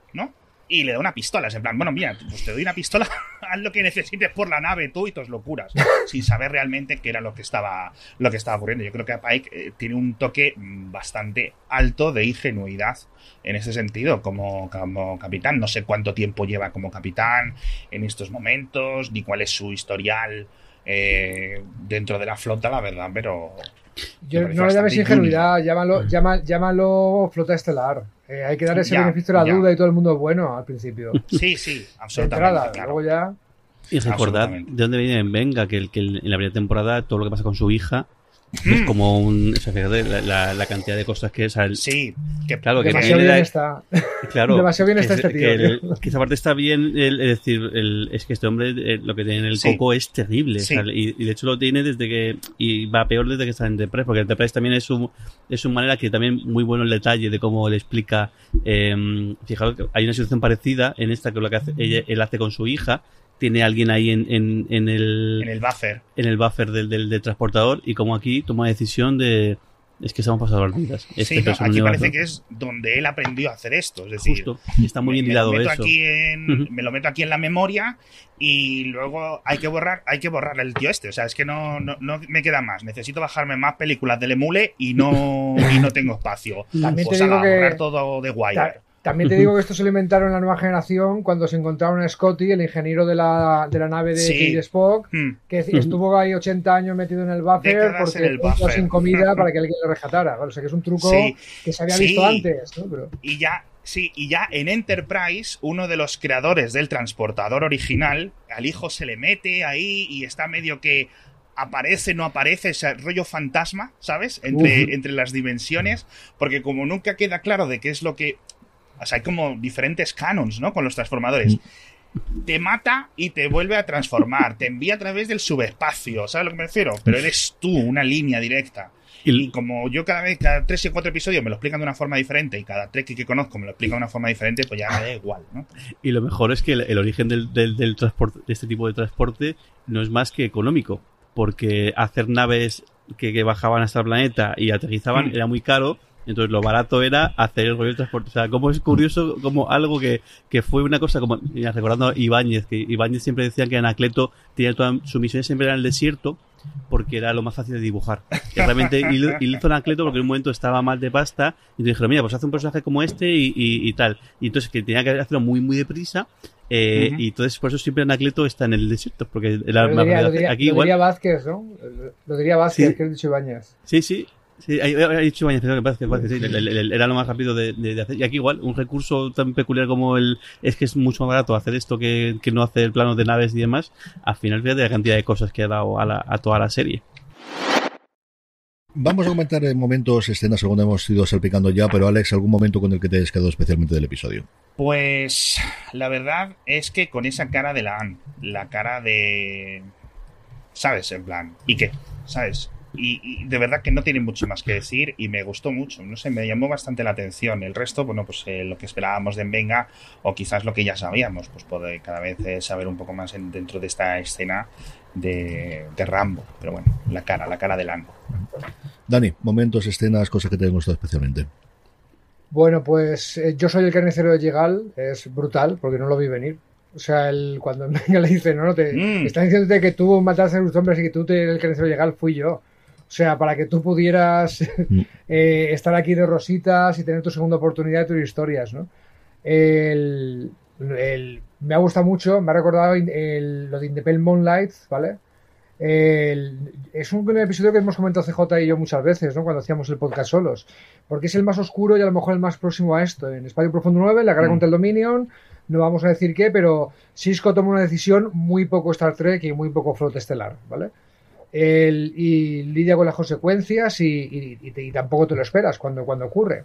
Y le da una pistola. Es en plan, bueno, mira, pues te doy una pistola, (laughs) haz lo que necesites por la nave tú y tus locuras, sin saber realmente qué era lo que estaba, lo que estaba ocurriendo. Yo creo que Pike eh, tiene un toque bastante alto de ingenuidad en ese sentido como, como capitán. No sé cuánto tiempo lleva como capitán en estos momentos, ni cuál es su historial eh, dentro de la flota, la verdad, pero... Yo no le llames ingenuidad, llámalo, llámalo flota estelar. Eh, hay que dar ese beneficio a la duda y todo el mundo es bueno al principio. Sí, sí, absolutamente. Luego ya. Y recordad de dónde viene Venga, que, que en la primera temporada todo lo que pasa con su hija es mm. como un. la, la, cantidad de cosas que es. sí, que, claro, demasiado bien está. Claro, demasiado bien está este tío. Que, esa parte está bien, es decir, el, es que este hombre eh, lo que tiene en el coco es terrible. y, de hecho lo tiene desde que. Y va peor desde que está en Enterprise, porque Enterprise también es su, es su manera que también muy bueno el detalle de cómo le explica. Eh, fijaros que hay una situación parecida en esta que lo que hace, él hace con su hija tiene alguien ahí en, en, en, el en el buffer en el buffer del, del, transportador y como aquí toma decisión de es que estamos pasando las vidas. Este sí, aquí parece que es donde él aprendió a hacer esto. Es decir, Justo, está muy bien hilado me, eso. Aquí en, Me lo meto aquí en la memoria y luego hay que borrar hay que borrar el tío este. O sea, es que no, no, no me queda más. Necesito bajarme más películas del Emule y no, y no tengo espacio. También pues te digo que... borrar todo de Wire. También te digo que esto se lo inventaron en la nueva generación cuando se encontraron a Scotty, el ingeniero de la, de la nave de sí. Spock, hmm. que estuvo ahí 80 años metido en el buffer porque estaba sin comida (laughs) para que alguien lo rescatara. O sea que es un truco que se había visto antes. Y ya, Sí, y ya en Enterprise, uno de los creadores del transportador original, al hijo se le mete ahí y está medio que aparece, no aparece, ese rollo fantasma, ¿sabes? Entre, entre las dimensiones, porque como nunca queda claro de qué es lo que... O sea, hay como diferentes canons, ¿no? Con los transformadores. Mm. Te mata y te vuelve a transformar, te envía a través del subespacio, ¿sabes a lo que me refiero? Pero eres tú, una línea directa. Y, como yo cada vez, cada tres y cuatro episodios me lo explican de una forma diferente y cada tres que conozco me lo explican de una forma diferente, pues ya me da igual, ¿no? Y lo mejor es que el, origen del, del, transporte, de este tipo de transporte no es más que económico, porque hacer naves que, bajaban hasta el planeta y aterrizaban mm. era muy caro. Entonces lo barato era hacer el rollo de transporte. O sea, como es curioso, como algo que, que fue una cosa como, recordando a Ibáñez, que Ibáñez siempre decía que Anacleto tenía toda su misión siempre era en el desierto, porque era lo más fácil de dibujar. Y realmente y hizo Anacleto porque en un momento estaba mal de pasta y dijeron, mira, pues hace un personaje como este y, y, tal. Y entonces que tenía que hacerlo muy, muy deprisa. Eh, Y entonces por eso siempre Anacleto está en el desierto, porque era lo diría, lo diría, aquí lo diría Vázquez, ¿no? Lo diría Vázquez, que es dicho Ibañez. Sí, sí, Sí, hay, dicho que parece, que sí, era lo más rápido de, hacer. Y aquí igual, un recurso tan peculiar como el es que es mucho más barato hacer esto que, que no hacer plano de naves y demás, al final fíjate la cantidad de cosas que ha dado a, la, a toda la serie. Vamos a comentar en momentos, escenas, según hemos ido salpicando ya, pero Alex, ¿algún momento con el que te hayas quedado especialmente del episodio? Pues la verdad es que con esa cara de la la cara de... ¿Sabes? En plan, ¿y qué? ¿Sabes? Y, de verdad que no tiene mucho más que decir y me gustó mucho, no sé, me llamó bastante la atención. El resto, bueno, pues eh, lo que esperábamos de Venga o quizás lo que ya sabíamos, pues poder cada vez eh, saber un poco más dentro de esta escena de, Rambo. Pero bueno, la cara, la cara de Lango. Dani, momentos, escenas, cosas que te han gustado especialmente. Bueno, pues eh, yo soy el carnicero de Llegal, es brutal porque no lo vi venir. O sea, el, cuando (laughs) Venga le dice, no, no, te mm. está diciéndote que tú mataste a los hombres y que tú te, el carnicero de Llegal fui yo. O sea, para que tú pudieras mm. (laughs) eh, estar aquí de rositas y tener tu segunda oportunidad de tus historias, ¿no? El, me ha gustado mucho, me ha recordado lo de Independent Moonlight, ¿vale? es un episodio que hemos comentado CJ y yo muchas veces, ¿no? Cuando hacíamos el podcast solos. Porque es el más oscuro y a lo mejor el más próximo a esto. En Espacio Profundo 9, la guerra mm. contra el Dominion, no vamos a decir qué, pero Cisco toma una decisión muy poco Star Trek y muy poco flota estelar, ¿vale? Y lidia con las consecuencias y, tampoco te lo esperas cuando, cuando ocurre.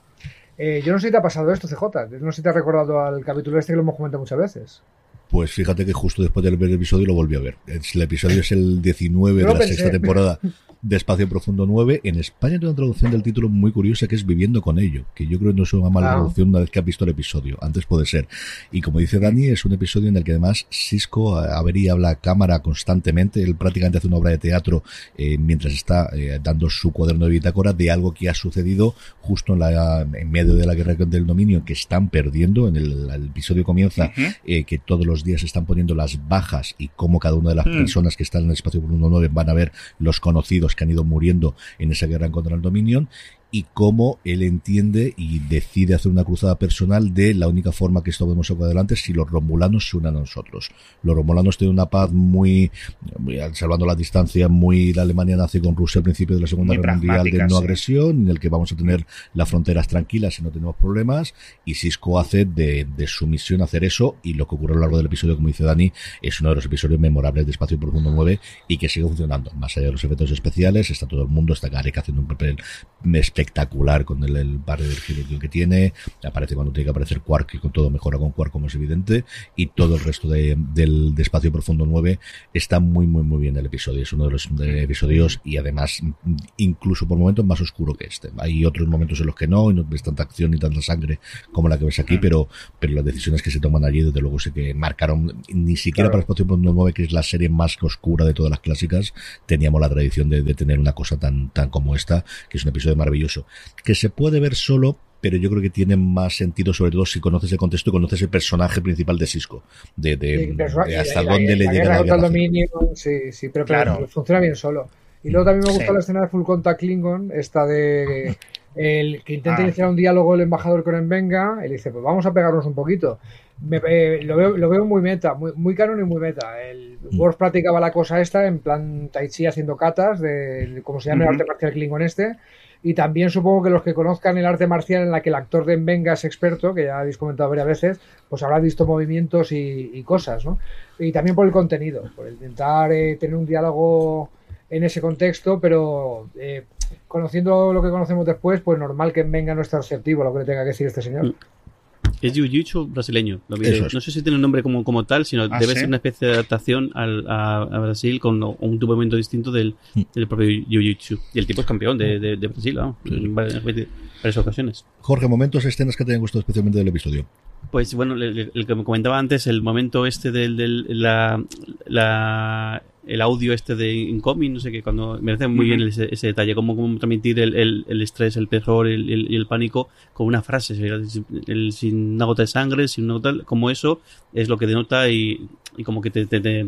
Eh, yo no sé si te ha pasado esto, CJ. No sé si te ha recordado al capítulo este que lo hemos comentado muchas veces. Pues fíjate que justo después de ver el episodio lo volví a ver. El episodio es el 19 de la sexta temporada (laughs) de Espacio Profundo 9. En España tiene una traducción del título muy curiosa que es Viviendo con ello, que yo creo que no es una mala traducción una vez que has visto el episodio. Antes puede ser. Y como dice Dani, es un episodio en el que además Cisco a ver y habla a cámara constantemente. Él prácticamente hace una obra de teatro eh, mientras está eh, dando su cuaderno de bitácora de algo que ha sucedido justo en, la, en medio de la guerra del dominio que están perdiendo. En el, episodio comienza eh, que todos los días están poniendo las bajas y cómo cada una de las mm. personas que están en el espacio Profundo 9 van a ver los conocidos que han ido muriendo en esa guerra contra el Dominion y cómo él entiende y decide hacer una cruzada personal de la única forma que esto podemos sacar adelante si los romulanos se unan a nosotros. Los romulanos tienen una paz muy, salvando la distancia, muy la Alemania nace con Rusia al principio de la Segunda Guerra Mundial de no agresión, en el que vamos a tener las fronteras tranquilas y no tenemos problemas, y Cisco hace de, de su misión hacer eso, y lo que ocurre a lo largo del episodio, como dice Dani, es uno de los episodios memorables de Espacio Profundo 9 y que sigue funcionando. Más allá de los efectos especiales, está todo el mundo, está Garek haciendo un papel espectacular con el, el par de que tiene, aparece cuando tiene que aparecer Quark y con todo mejora con Quark como es evidente, y todo el resto de, del de Espacio Profundo 9 está muy muy muy bien el episodio, es uno de los episodios y además incluso por momentos más oscuro que este. Hay otros momentos en los que no, y no ves tanta acción ni tanta sangre como la que ves aquí, pero, pero las decisiones que se toman allí desde luego sé que marcaron, ni siquiera para Espacio Profundo 9, que es la serie más oscura de todas las clásicas, teníamos la tradición de, de tener una cosa tan, tan como esta, que es un episodio maravilloso que se puede ver solo pero yo creo que tiene más sentido, sobre todo si conoces el contexto y conoces el personaje principal de Cisco, de, hasta dónde le llega la, dominio, sí, sí, pero, claro. funciona bien solo. Y luego también me gusta la escena de Full Contact Klingon, esta de el que intenta ah. iniciar un diálogo el embajador con Envenga, y le dice, pues vamos a pegarnos un poquito. Eh, lo, veo, lo veo muy meta, muy, muy canon y muy meta. El mm. practicaba la cosa esta en plan Tai Chi haciendo catas de, como se llama el arte marcial Klingon este y también supongo que los que conozcan el arte marcial en la que el actor de Venga es experto, que ya habéis comentado varias veces, pues habrá visto movimientos y, cosas, ¿no? Y también por el contenido, por intentar eh, tener un diálogo en ese contexto, pero eh, conociendo lo que conocemos después, pues normal que venga no esté receptivo a lo que le tenga que decir este señor. Es jiu-jitsu brasileño. No sé si tiene un nombre como, como tal, sino ah, debe ser una especie de adaptación al, a, Brasil con un momento distinto del, mm. del propio jiu-jitsu. Y el tipo es campeón de, de, Brasil, en varias, ocasiones. Jorge, momentos, escenas que te hayan gustado especialmente del episodio. Pues bueno, el, que me comentaba antes, el momento este del, del la, la el audio este de incoming, no sé qué, cuando merece muy bien ese, detalle, cómo, cómo transmitir el, el, estrés, el terror el, y el pánico con una frase, el, sin una gota de sangre, sin una gota, como eso es lo que denota y, y como que te, te, te,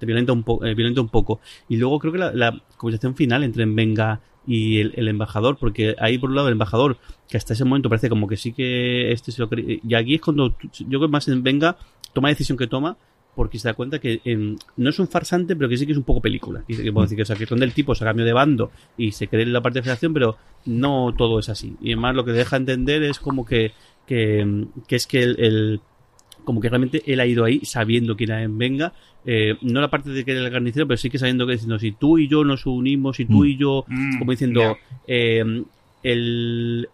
violenta, un eh, violenta un poco. Y luego creo que la, la conversación final entre Venga y el, embajador, porque ahí por un lado el embajador, que hasta ese momento parece como que sí que este se lo y aquí es cuando yo creo que más en Venga toma la decisión que toma porque se da cuenta que em, no es un farsante, pero que sí que es un poco película. Y que, decir que, o sea, que donde el tipo se cambio de bando y se cree en la parte de federación, pero no todo es así. Y además lo que deja entender es como que, que, em, es que el, como que realmente él ha ido ahí sabiendo quién en venga, eh, no la parte de que era el carnicero, pero sí que sabiendo que diciendo si tú y yo nos unimos, si tú mm. y yo, mm, como diciendo, em, el,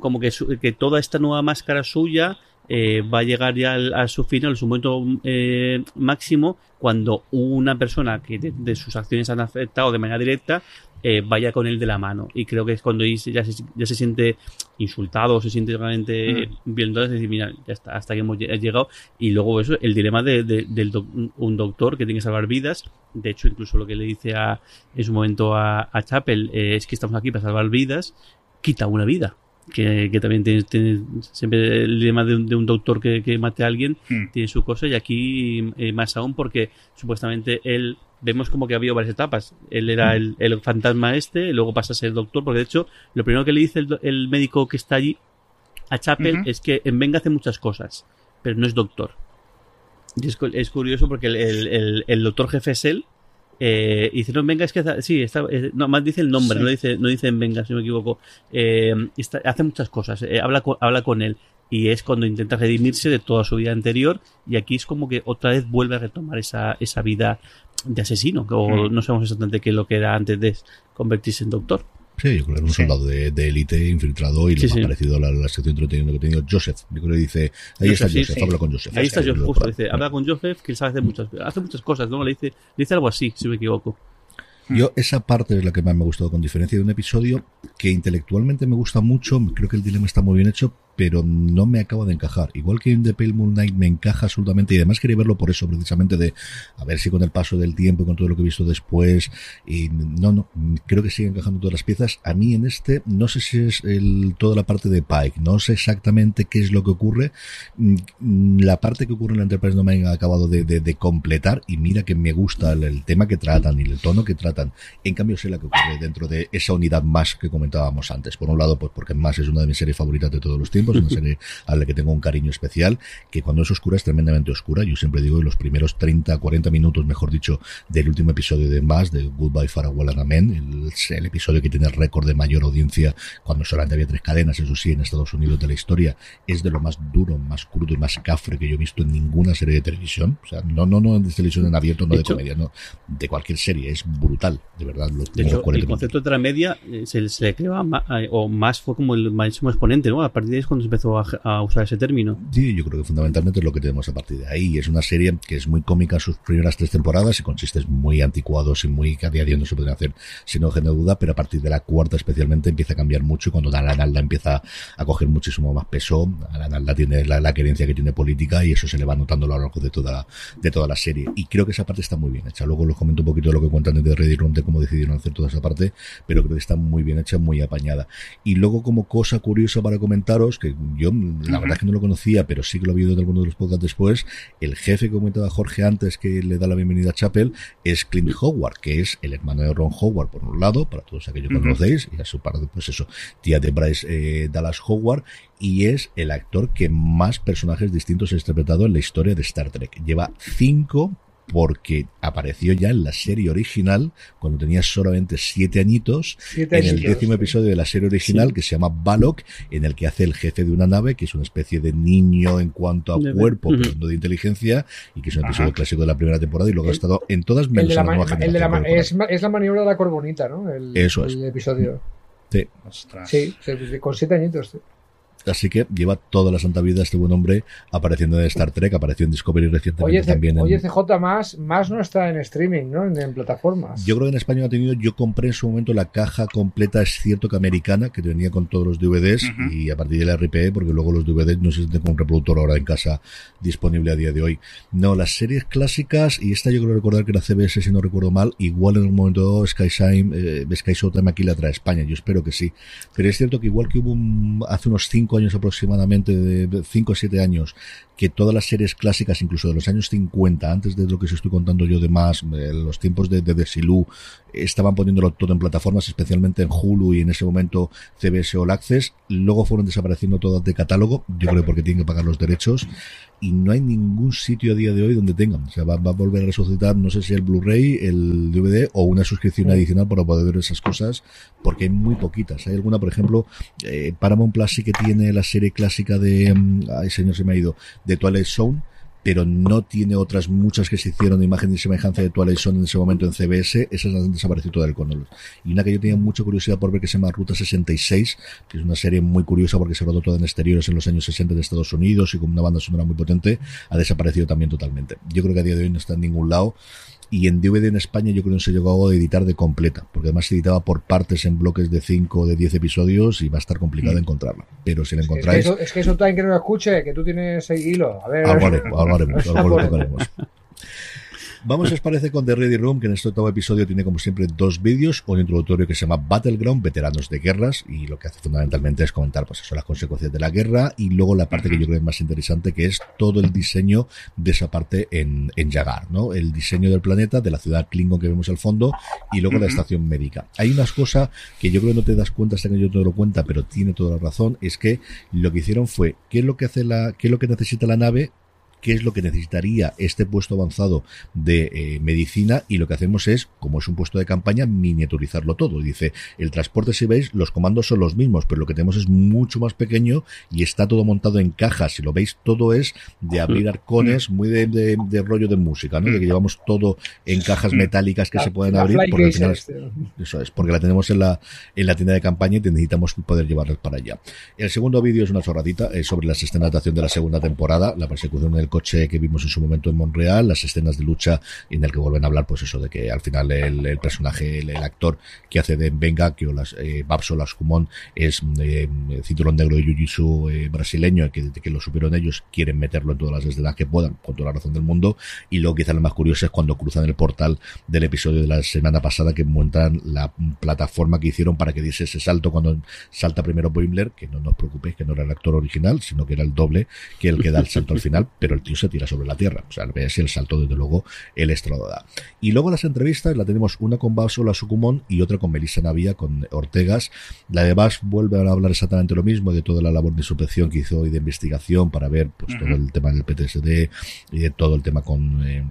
como que, que toda esta nueva máscara suya eh, va a llegar ya a su final, a su momento eh, máximo, cuando una persona que de, sus acciones han afectado de manera directa eh, vaya con él de la mano. Y creo que es cuando ya se, ya se siente insultado, se siente realmente mm. violentado, es decir, mira, ya está, hasta que hemos llegado. Y luego eso, el dilema de, de, un doctor que tiene que salvar vidas. De hecho, incluso lo que le dice a, en su momento a, a Chapel es que estamos aquí para salvar vidas, quita una vida que, también tiene, siempre el dilema de un, doctor que, mate a alguien, hmm. tiene su cosa, y aquí eh, más aún porque supuestamente él, vemos como que ha habido varias etapas. Él era hmm. el, fantasma este, luego pasa a ser doctor, porque de hecho, lo primero que le dice el, médico que está allí a Chapel es que en Venga hace muchas cosas, pero no es doctor. Y es, curioso porque el, el doctor jefe es él, eh, y dice, no, venga, es que sí, está, eh, no, más dice el nombre, no dice, no dice venga, si no me equivoco. Eh, hace muchas cosas, eh, habla, con, habla con él y es cuando intenta redimirse de toda su vida anterior y aquí es como que otra vez vuelve a retomar esa, esa vida de asesino, o mm. no sabemos exactamente qué es lo que era antes de convertirse en doctor. Sí, yo creo que era un soldado de, élite infiltrado y le ha parecido la, la sección entreteniendo que ha tenido Joseph. Yo creo que dice, ahí está Joseph, habla con Joseph. Ahí está Joseph, justo, dice, habla con Joseph, que él sabe hacer muchas, hace muchas cosas, ¿no? Le dice, le dice algo así, si me equivoco. Yo, esa parte es la que más me ha gustado, con diferencia de un episodio que intelectualmente me gusta mucho. Creo que el dilema está muy bien hecho, pero no me acaba de encajar. Igual que en The Pale Moon Night me encaja absolutamente y además quería verlo por eso, precisamente de a ver si con el paso del tiempo y con todo lo que he visto después, y no, no, creo que sigue encajando todas las piezas. A mí en este, no sé si es el, toda la parte de Pike, no sé exactamente qué es lo que ocurre. Mm, la parte que ocurre en la Enterprise no me ha acabado de, completar y mira que me gusta el, tema que tratan y el tono que tratan. En cambio sé la que ocurre dentro de esa unidad más que comentábamos antes. Por un lado, pues porque más es una de mis series favoritas de todos los tiempos es una serie a la que tengo un cariño especial, que cuando es oscura es tremendamente oscura. Yo siempre digo, los primeros 30, 40 minutos, mejor dicho, del último episodio de Más, de Goodbye Farewell and Amen, el, el episodio que tiene el récord de mayor audiencia cuando solamente había tres cadenas, eso sí, en Estados Unidos de la historia, es de lo más duro, más crudo y más cafre que yo he visto en ninguna serie de televisión. O sea, no, no, no de televisión en abierto, no de, comedia, no, de cualquier serie. Es brutal, de verdad. Los de hecho, el concepto de la media eh, se, se le creaba más, o más fue como el máximo exponente, ¿no? A partir de ahí es cuando empezó a, usar ese término. Sí, yo creo que fundamentalmente es lo que tenemos a partir de ahí. Es una serie que es muy cómica en sus primeras tres temporadas y con chistes muy anticuados y muy que a día de hoy no se pueden hacer sin no de duda, pero a partir de la cuarta especialmente empieza a cambiar mucho y cuando Alan Alda empieza a coger muchísimo más peso. Alan Alda tiene la, la querencia que tiene política y eso se le va notando a lo largo de toda, de toda la serie. Y creo que esa parte está muy bien hecha. Luego les comento un poquito de lo que cuentan de Reddit Room de cómo decidieron hacer toda esa parte, pero creo que está muy bien hecha, muy apañada. Y luego como cosa curiosa para comentaros, que yo la verdad es que no lo conocía, pero sí que lo había oído de alguno de los podcasts después, el jefe que comentaba Jorge antes que le da la bienvenida a Chapel es Clint Howard, que es el hermano de Ron Howard por un lado, para todos aquellos que conocéis, y a su parte, pues eso, tía de Bryce eh, Dallas Howard, y es el actor que más personajes distintos ha interpretado en la historia de Star Trek. Lleva cinco porque apareció ya en la serie original cuando tenía solamente siete añitos en el décimo episodio de la serie original que se llama Balok en el que hace el jefe de una nave que es una especie de niño en cuanto a cuerpo pero no de inteligencia y que es un episodio clásico de la primera temporada y luego ha estado en todas menos en la nueva generación. es, es, la maniobra de la corbonita, ¿no? El, Eso es. El episodio. Sí. Sí, con siete añitos. Así que lleva toda la santa vida este buen hombre apareciendo en Star Trek, apareció en Discovery recientemente oye, también. Oye, CJ más, más no está en streaming, ¿no? En, plataformas. Yo creo que en España ha tenido, yo compré en su momento la caja completa, es cierto que americana, que venía con todos los DVDs y a partir de la RPE, porque luego los DVDs no sé si tengo un reproductor ahora en casa disponible a día de hoy. No, las series clásicas, y esta yo creo recordar que era CBS si no recuerdo mal, igual en un momento dado Sky Shine, eh, Sky Showtime aquí la trae España, yo espero que sí. Pero es cierto que igual que hubo hace unos cinco años aproximadamente, de 5 o 7 años, que todas las series clásicas, incluso de los años 50, antes de lo que os estoy contando yo de más, los tiempos de, de Desilu, estaban poniéndolo todo en plataformas, especialmente en Hulu y en ese momento CBS All Access, luego fueron desapareciendo todas de catálogo, yo creo porque tienen que pagar los derechos, y no hay ningún sitio a día de hoy donde tengan. O sea, va, a volver a resucitar, no sé si el Blu-ray, el DVD o una suscripción adicional para poder ver esas cosas, porque hay muy poquitas. Hay alguna, por ejemplo, eh, Paramount Plus sí que tiene la serie clásica de, mm, ay señor se me ha ido, de Twilight Zone, pero no tiene otras muchas que se hicieron de imagen y semejanza de Twilight Zone en ese momento en CBS, esas han desaparecido toda el cono. Y una que yo tenía mucha curiosidad por ver que se llama Ruta 66, que es una serie muy curiosa porque se rodó toda en exteriores en los años 60 de Estados Unidos y con una banda sonora muy potente, ha desaparecido también totalmente. Yo creo que a día de hoy no está en ningún lado y en DVD en España yo creo que no se llegó a editar de completa, porque además se editaba por partes en bloques de 5 o de 10 episodios y va a estar complicado encontrarla. Pero si la encontráis... Es que eso, también que no lo escuche, que tú tienes el hilo. A ver, algo haremos, algo lo (laughs) tocaremos. Vamos, os parece, con The Ready Room, que en este octavo episodio tiene, como siempre, dos vídeos. Un introductorio que se llama Battleground, veteranos de guerras, y lo que hace fundamentalmente es comentar, pues eso, las consecuencias de la guerra, y luego la parte que yo creo es más interesante, que es todo el diseño de esa parte en, en Yagar, ¿no? El diseño del planeta, de la ciudad Klingon que vemos al fondo, y luego la estación médica. Hay unas cosas que yo creo que no te das cuenta hasta que yo te lo cuenta, pero tiene toda la razón, es que lo que hicieron fue, ¿qué es lo que hace la, qué es lo que necesita la nave? Qué es lo que necesitaría este puesto avanzado de eh, medicina y lo que hacemos es, como es un puesto de campaña, miniaturizarlo todo. Dice, el transporte, si veis, los comandos son los mismos, pero lo que tenemos es mucho más pequeño y está todo montado en cajas. Si lo veis, todo es de abrir arcones, muy de, de, rollo de música, ¿no? De que llevamos todo en cajas metálicas que se pueden abrir. Porque al final, este. eso es, porque la tenemos en la, en la tienda de campaña y necesitamos poder llevarlas para allá. El segundo vídeo es una chorradita sobre las escenas de acción de la segunda temporada, la persecución del coche que vimos en su momento en Montreal, las escenas de lucha en el que vuelven a hablar, pues eso, de que al final el, personaje, el, actor que hace de Venga, que las, eh, Babso Lascumón es eh, cinturón negro de Jiu-Jitsu eh, brasileño, que desde que lo supieron ellos quieren meterlo en todas las escenas que puedan, con toda la razón del mundo, y luego quizá lo más curioso es cuando cruzan el portal del episodio de la semana pasada que montan la plataforma que hicieron para que diese ese salto cuando salta primero Boimler, que no nos preocupéis que no era el actor original, sino que era el doble que el que da el salto al final, (laughs) pero el tío se tira sobre la tierra. O sea, ve si el salto, desde luego, el da. Y luego las entrevistas la tenemos una con la Sucumón y otra con Melissa Navia, con Ortegas. La de Bas vuelve a hablar exactamente lo mismo de toda la labor de inspección que hizo y de investigación para ver pues todo el tema del PTSD y de todo el tema con eh,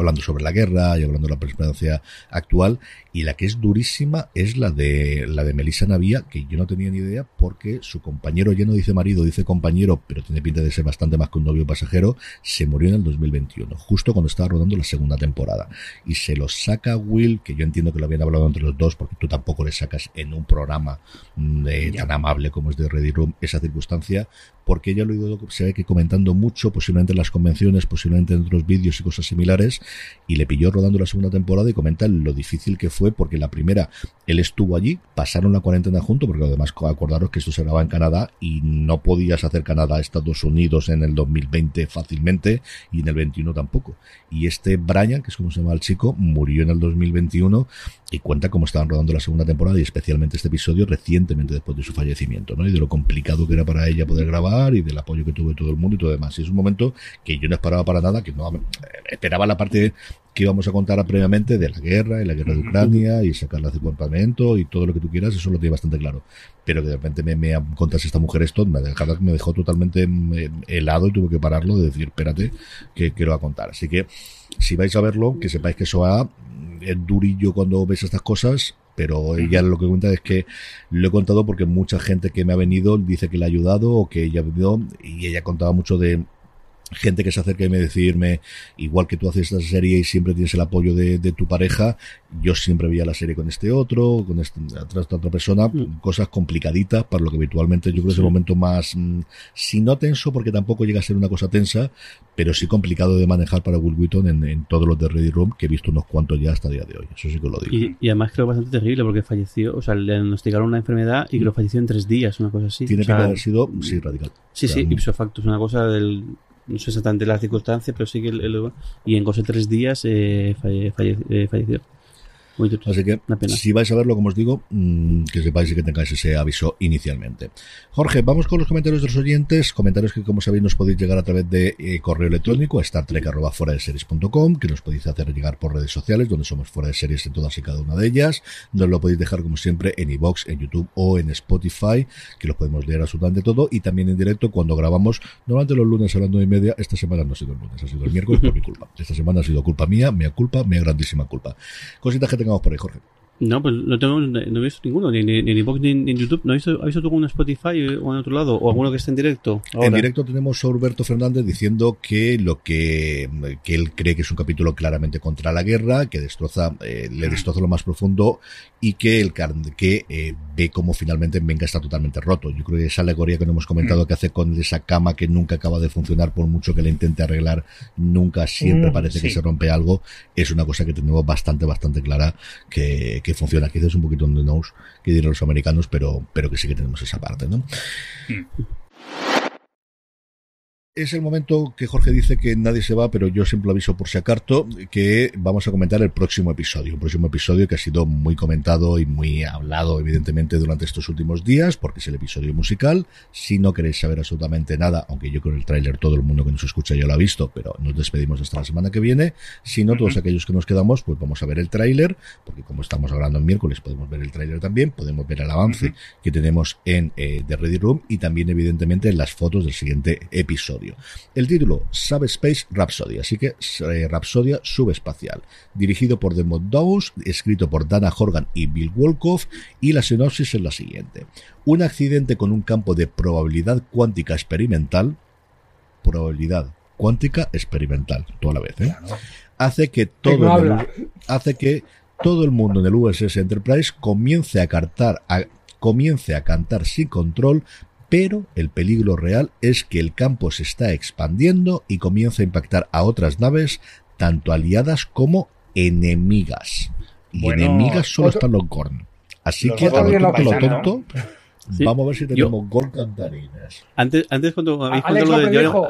hablando sobre la guerra y hablando de la presidencia actual y la que es durísima es la de la de Melissa Navia que yo no tenía ni idea porque su compañero ya no dice marido dice compañero pero tiene pinta de ser bastante más que un novio pasajero se murió en el 2021 justo cuando estaba rodando la segunda temporada. Y se lo saca Will que yo entiendo que lo habían hablado entre los dos porque tú tampoco le sacas en un programa mm, tan amable como es de Ready Room esa circunstancia porque ella lo he oído se ve que comentando mucho posiblemente en las convenciones posiblemente en otros vídeos y cosas similares y le pilló rodando la segunda temporada y comenta lo difícil que fue porque la primera él estuvo allí, pasaron la cuarentena junto, porque además acordaros que esto se grababa en Canadá y no podías hacer Canadá a Estados Unidos en el 2020 fácilmente y en el 21 tampoco. Y este Brian, que es como se llama el chico, murió en el 2021 y cuenta cómo estaban rodando la segunda temporada y especialmente este episodio recientemente después de su fallecimiento, ¿no? Y de lo complicado que era para ella poder grabar y del apoyo que tuve todo el mundo y todo demás. Y es un momento que yo no esperaba para nada, que no esperaba la parte que íbamos a contar previamente de la guerra y la guerra de Ucrania y sacarla de campamento y todo lo que tú quieras, eso lo tiene bastante claro. Pero que de repente me, me contas esta mujer esto, me, me dejó totalmente mm, helado y tuve que pararlo de decir, espérate, que quiero a contar. Así que si vais a verlo, que sepáis que eso va, es durillo cuando ves estas cosas, pero ella lo que cuenta es que lo he contado porque mucha gente que me ha venido dice que le ha ayudado o que ella ha venido y ella contaba mucho de gente que se acerca y me decirme, igual que tú haces esta serie y siempre tienes el apoyo de, tu pareja, yo siempre veía la serie con este otro, con este, atrás de otra persona, mm. cosas complicaditas para lo que habitualmente yo creo que es el momento más, mm, si no tenso, porque tampoco llega a ser una cosa tensa, pero sí complicado de manejar para Will Wheaton en, todos los de Ready Room, que he visto unos cuantos ya hasta el día de hoy. Eso sí que lo digo. Y, además creo bastante terrible porque falleció, o sea, le diagnosticaron una enfermedad y creo falleció en tres días, una cosa así. Tiene que haber sido, sí, radical. Sí, sí, ipso facto, es una cosa del no sé exactamente la circunstancia, pero sí que el, y en cosa de tres días eh, eh, falleció. Así que, si vais a verlo, como os digo, mm, que sepáis y que tengáis ese aviso inicialmente. Jorge, vamos con los comentarios de los oyentes. Comentarios que, como sabéis, nos podéis llegar a través de eh, correo electrónico a startrek.com, que nos podéis hacer llegar por redes sociales, donde somos fuera de series en todas y cada una de ellas. Nos lo podéis dejar, como siempre, en iBox, en YouTube o en Spotify, que lo podemos leer absolutamente todo. Y también en directo cuando grabamos, normalmente los lunes a las nueve y media. Esta semana no ha sido el lunes, ha sido el miércoles por mi culpa. Esta semana ha sido culpa mía, mea culpa, mea grandísima culpa. Cositas que tengamos por ahí, Jorge. No, pues no tengo, no he visto ninguno, ni, ni, ni, ni, en YouTube. ¿No has visto, ¿Has visto tú en Spotify o en otro lado? ¿O alguno que esté en directo? En directo tenemos a Roberto Fernández diciendo que lo que, que él cree que es un capítulo claramente contra la guerra, que destroza, eh, le destroza lo más profundo y que el que eh, ve cómo finalmente Venga está totalmente roto. Yo creo que esa alegoría que no hemos comentado que hace con esa cama que nunca acaba de funcionar por mucho que le intente arreglar, nunca siempre mm, parece que se rompe algo, es una cosa que tenemos bastante, bastante clara que que funciona. Quizás un poquito on the nose, que dirán los americanos, pero, pero que sí que tenemos esa parte, ¿no? Hmm es el momento que Jorge dice que nadie se va, pero yo siempre lo aviso por si acaso, que vamos a comentar el próximo episodio. Un próximo episodio que ha sido muy comentado y muy hablado, evidentemente, durante estos últimos días, porque es el episodio musical. Si no queréis saber absolutamente nada, aunque yo que el tráiler todo el mundo que nos escucha ya lo ha visto, pero nos despedimos hasta la semana que viene. Si no, todos aquellos que nos quedamos, pues vamos a ver el tráiler, porque como estamos hablando en miércoles, podemos ver el tráiler también, podemos ver el avance que tenemos en eh, The Ready Room y también, evidentemente, las fotos del siguiente episodio. El título, Subspace Rhapsody, así que eh, Rhapsodia subespacial, dirigido por Demont Dawes, escrito por Dana Horgan y Bill Wolkoff, y la sinopsis es la siguiente. Un accidente con un campo de probabilidad cuántica experimental, probabilidad cuántica experimental, toda la vez, ¿eh? hace que todo el, hace que todo el mundo en el USS Enterprise comience a, comience a cantar sin control pero el peligro real es que el campo se está expandiendo y comienza a impactar a otras naves, tanto aliadas como enemigas. Y enemigas solo están los Gorn. Así que a lo tonto, lo tonto, Vamos a ver si tenemos gol cantarines. Antes, antes cuando habéis contado lo de yo,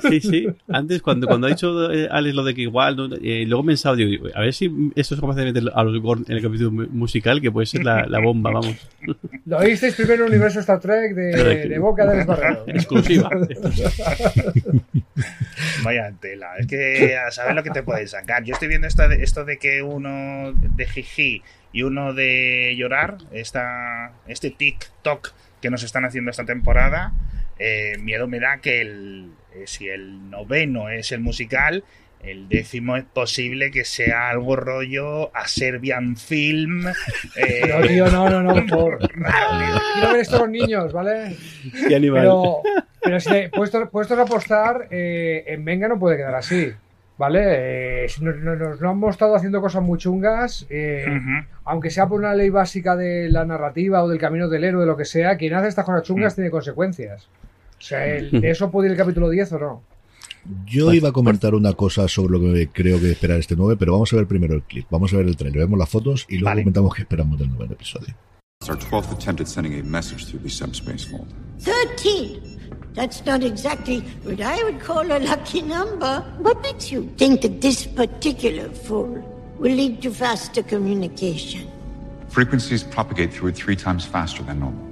(laughs) Sí, sí. Antes, cuando, cuando ha dicho eh, Alex lo de que igual, eh, luego he pensado, digo, a ver si esto es capaz de meter a los Gorn en el capítulo musical, que puede ser la, la bomba, vamos. (laughs) Lo oísteis primero en el universo Star Trek de, de Boca del Esbarrero. (laughs) Exclusiva. Vaya tela. Es que a saber lo que te puedes sacar. Yo estoy viendo esto de, esto de que uno de Jiji y uno de llorar, esta, este TikTok que nos están haciendo esta temporada, eh, miedo me da que el, eh, si el noveno es el musical, el décimo es posible que sea algo rollo a Serbian Film. (laughs) Eh, no, tío, no, no, no, por. (laughs) Quiero ver esto los niños, ¿vale? Pero, pero si puestos, puestos a apostar, en Venga no puede quedar así. ¿Vale? Eh, nos, nos, hemos estado haciendo cosas muy chungas, eh, aunque sea por una ley básica de la narrativa o del camino del héroe, lo que sea, quien hace estas cosas chungas tiene consecuencias. O sea, ¿de eso puede ir el capítulo 10 o no? Yo iba a comentar una cosa sobre lo que creo que esperar este 9, pero vamos a ver primero el clip. Vamos a ver el trailer, vemos las fotos y luego comentamos qué esperamos del nuevo episodio. our 12th attempt at sending a message through the subspace vault. 13! That's not exactly what I would call a lucky number. What makes you think that this particular fall will lead to faster communication? Frequencies propagate through it three times faster than normal.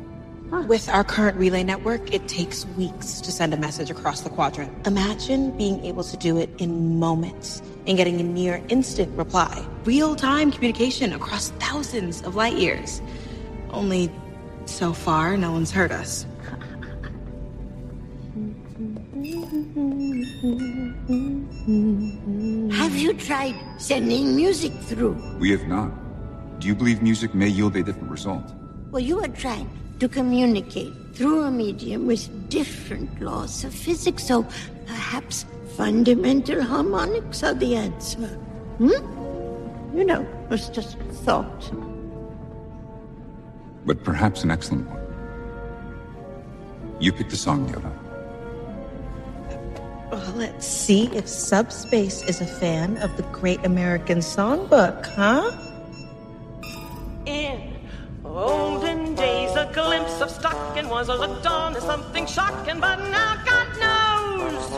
With our current relay network, it takes weeks to send a message across the quadrant. Imagine being able to do it in moments and getting a near instant reply. Real time communication across thousands of light years. Only so far, no one's heard us. Have you tried sending music through? We have not. Do you believe music may yield a different result? Well, you are trying to communicate through a medium with different laws of physics, so perhaps fundamental harmonics are the answer. Hmm? You know, it's just a thought. But perhaps an excellent one. You pick the song, Yoda. Well, let's see if Subspace is a fan of the Great American Songbook, huh? In olden days, a glimpse of stocking was looked on as something shocking, but now God knows.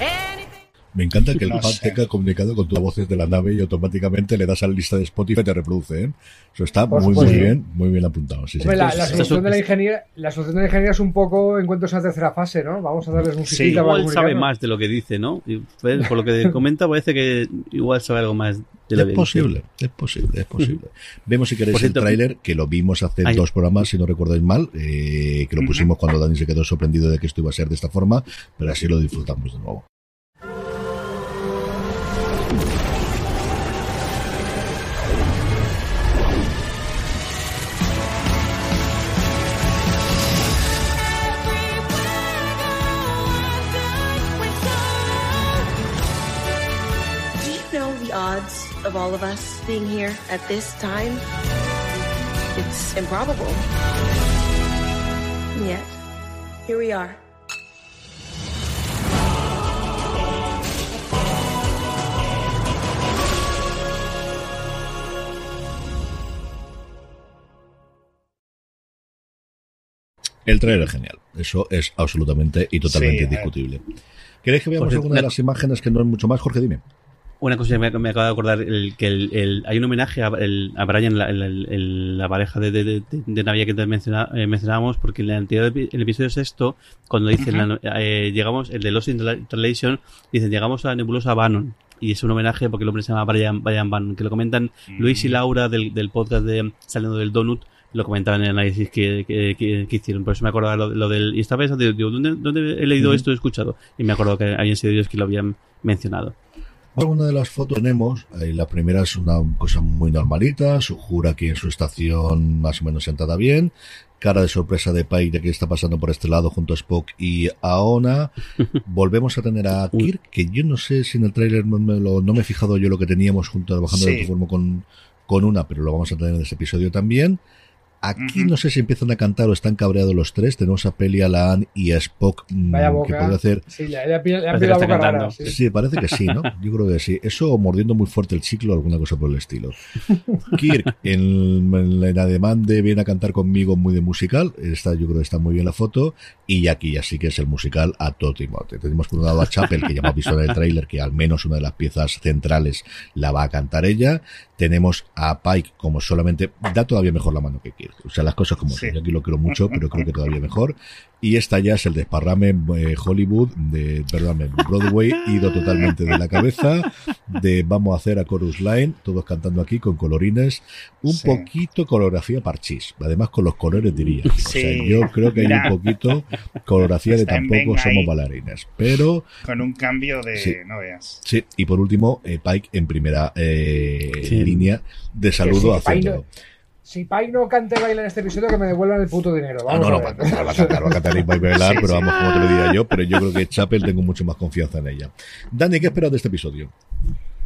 Anything Me encanta que el No pad sé. tenga comunicado con tus voces de la nave y automáticamente le das a la lista de Spotify y te reproduce. ¿eh? Eso está muy, muy bien, muy bien apuntado. Sí, la, la solución de la ingeniería, la solución de la ingeniería es un poco encuentros en la tercera fase, ¿no? Vamos a darles un Sí. Igual sabe más de lo que dice, ¿no? Y, pues, por lo que (laughs) comenta parece que igual sabe algo más de lo Es que posible, es posible, es posible. (laughs) Vemos si queréis cierto- el tráiler, que lo vimos hace dos programas, si no recordáis mal, eh, que lo pusimos cuando Dani se quedó sorprendido de que esto iba a ser de esta forma, pero así lo disfrutamos de nuevo. Of all of us being here at this time? It's improbable. And yet, here we are. El tráiler es genial, eso es absolutamente y totalmente indiscutible. ¿Queréis que veamos cierto, alguna de la- las imágenes que no es mucho más, Jorge? Dime. Una cosa que me, me acabo de acordar, el, que el, el- hay un homenaje a, el- a Brian, la, el- el- el- la pareja de, de, de, de Navidad que te menciona- eh, mencionábamos, porque en el anterior el episodio sexto, cuando dicen, la eh, llegamos, el de Lost in Translation, dicen, llegamos a la nebulosa Bannon. Y es un homenaje porque el hombre se llama Brian, Brian Bannon, que lo comentan Luis y Laura del, del podcast de Saliendo del Donut, lo comentaban en el análisis que, que, que- que hicieron. Por eso me acordaba lo, lo del. Y estaba pensando, digo, ¿dónde, ¿dónde he leído esto? He escuchado. Y me acuerdo que habían sido ellos que lo habían mencionado. Alguna de las fotos que tenemos, eh, la primera es una cosa muy normalita, su jura aquí en su estación más o menos sentada bien, cara de sorpresa de Pike de que está pasando por este lado junto a Spock y a Ona. (laughs) Volvemos a tener a Kirk, que yo no sé si en el tráiler no me, lo- no me he fijado yo lo que teníamos junto trabajando Sí. de forma con, con una, pero lo vamos a tener en este episodio también. Aquí no sé si empiezan a cantar o están cabreados los tres. Tenemos a Peli, a Laan y a Spock, mm, Vaya que boca. puede hacer Sí, le, le, Parece que la boca rara. cantando. sí. Sí, parece que sí, ¿no? Yo creo que sí. Eso mordiendo muy fuerte el chicle o alguna cosa por el estilo. (laughs) Kirk, en, en ademán de viene a cantar conmigo muy de musical. Está, yo creo que está muy bien la foto. Y aquí ya sí que es el musical a todo Timote. Tenemos por un lado a Chapel, que ya hemos visto en el tráiler, que al menos una de las piezas centrales la va a cantar ella. Tenemos a Pike como solamente, da todavía mejor la mano que Kirk. O sea, las cosas como Sí. son. Yo aquí lo quiero mucho, pero creo que todavía mejor. Y esta ya es el desparrame eh, Hollywood, de, perdóname, Broadway, ido totalmente de la cabeza, de vamos a hacer a Chorus Line, todos cantando aquí con colorines, un Sí. poquito coreografía parchís, además con los colores diría. O sea, yo creo que hay un poquito coreografía de tampoco somos bailarines, pero Con un cambio de. Sí. No veas. sí, y por último, eh, Pike en primera eh, Sí. línea de saludo Pike no- Si Pike no canta y baila en este episodio, que me devuelvan el puto dinero. Ah, Vamos no, no, a va a ver. cantar, va a cantar, va a cantar y va a bailar, Sí, pero sí. vamos, como te lo diría yo, pero yo creo que Chapel tengo mucho más confianza en ella. Dani, ¿qué esperas de este episodio?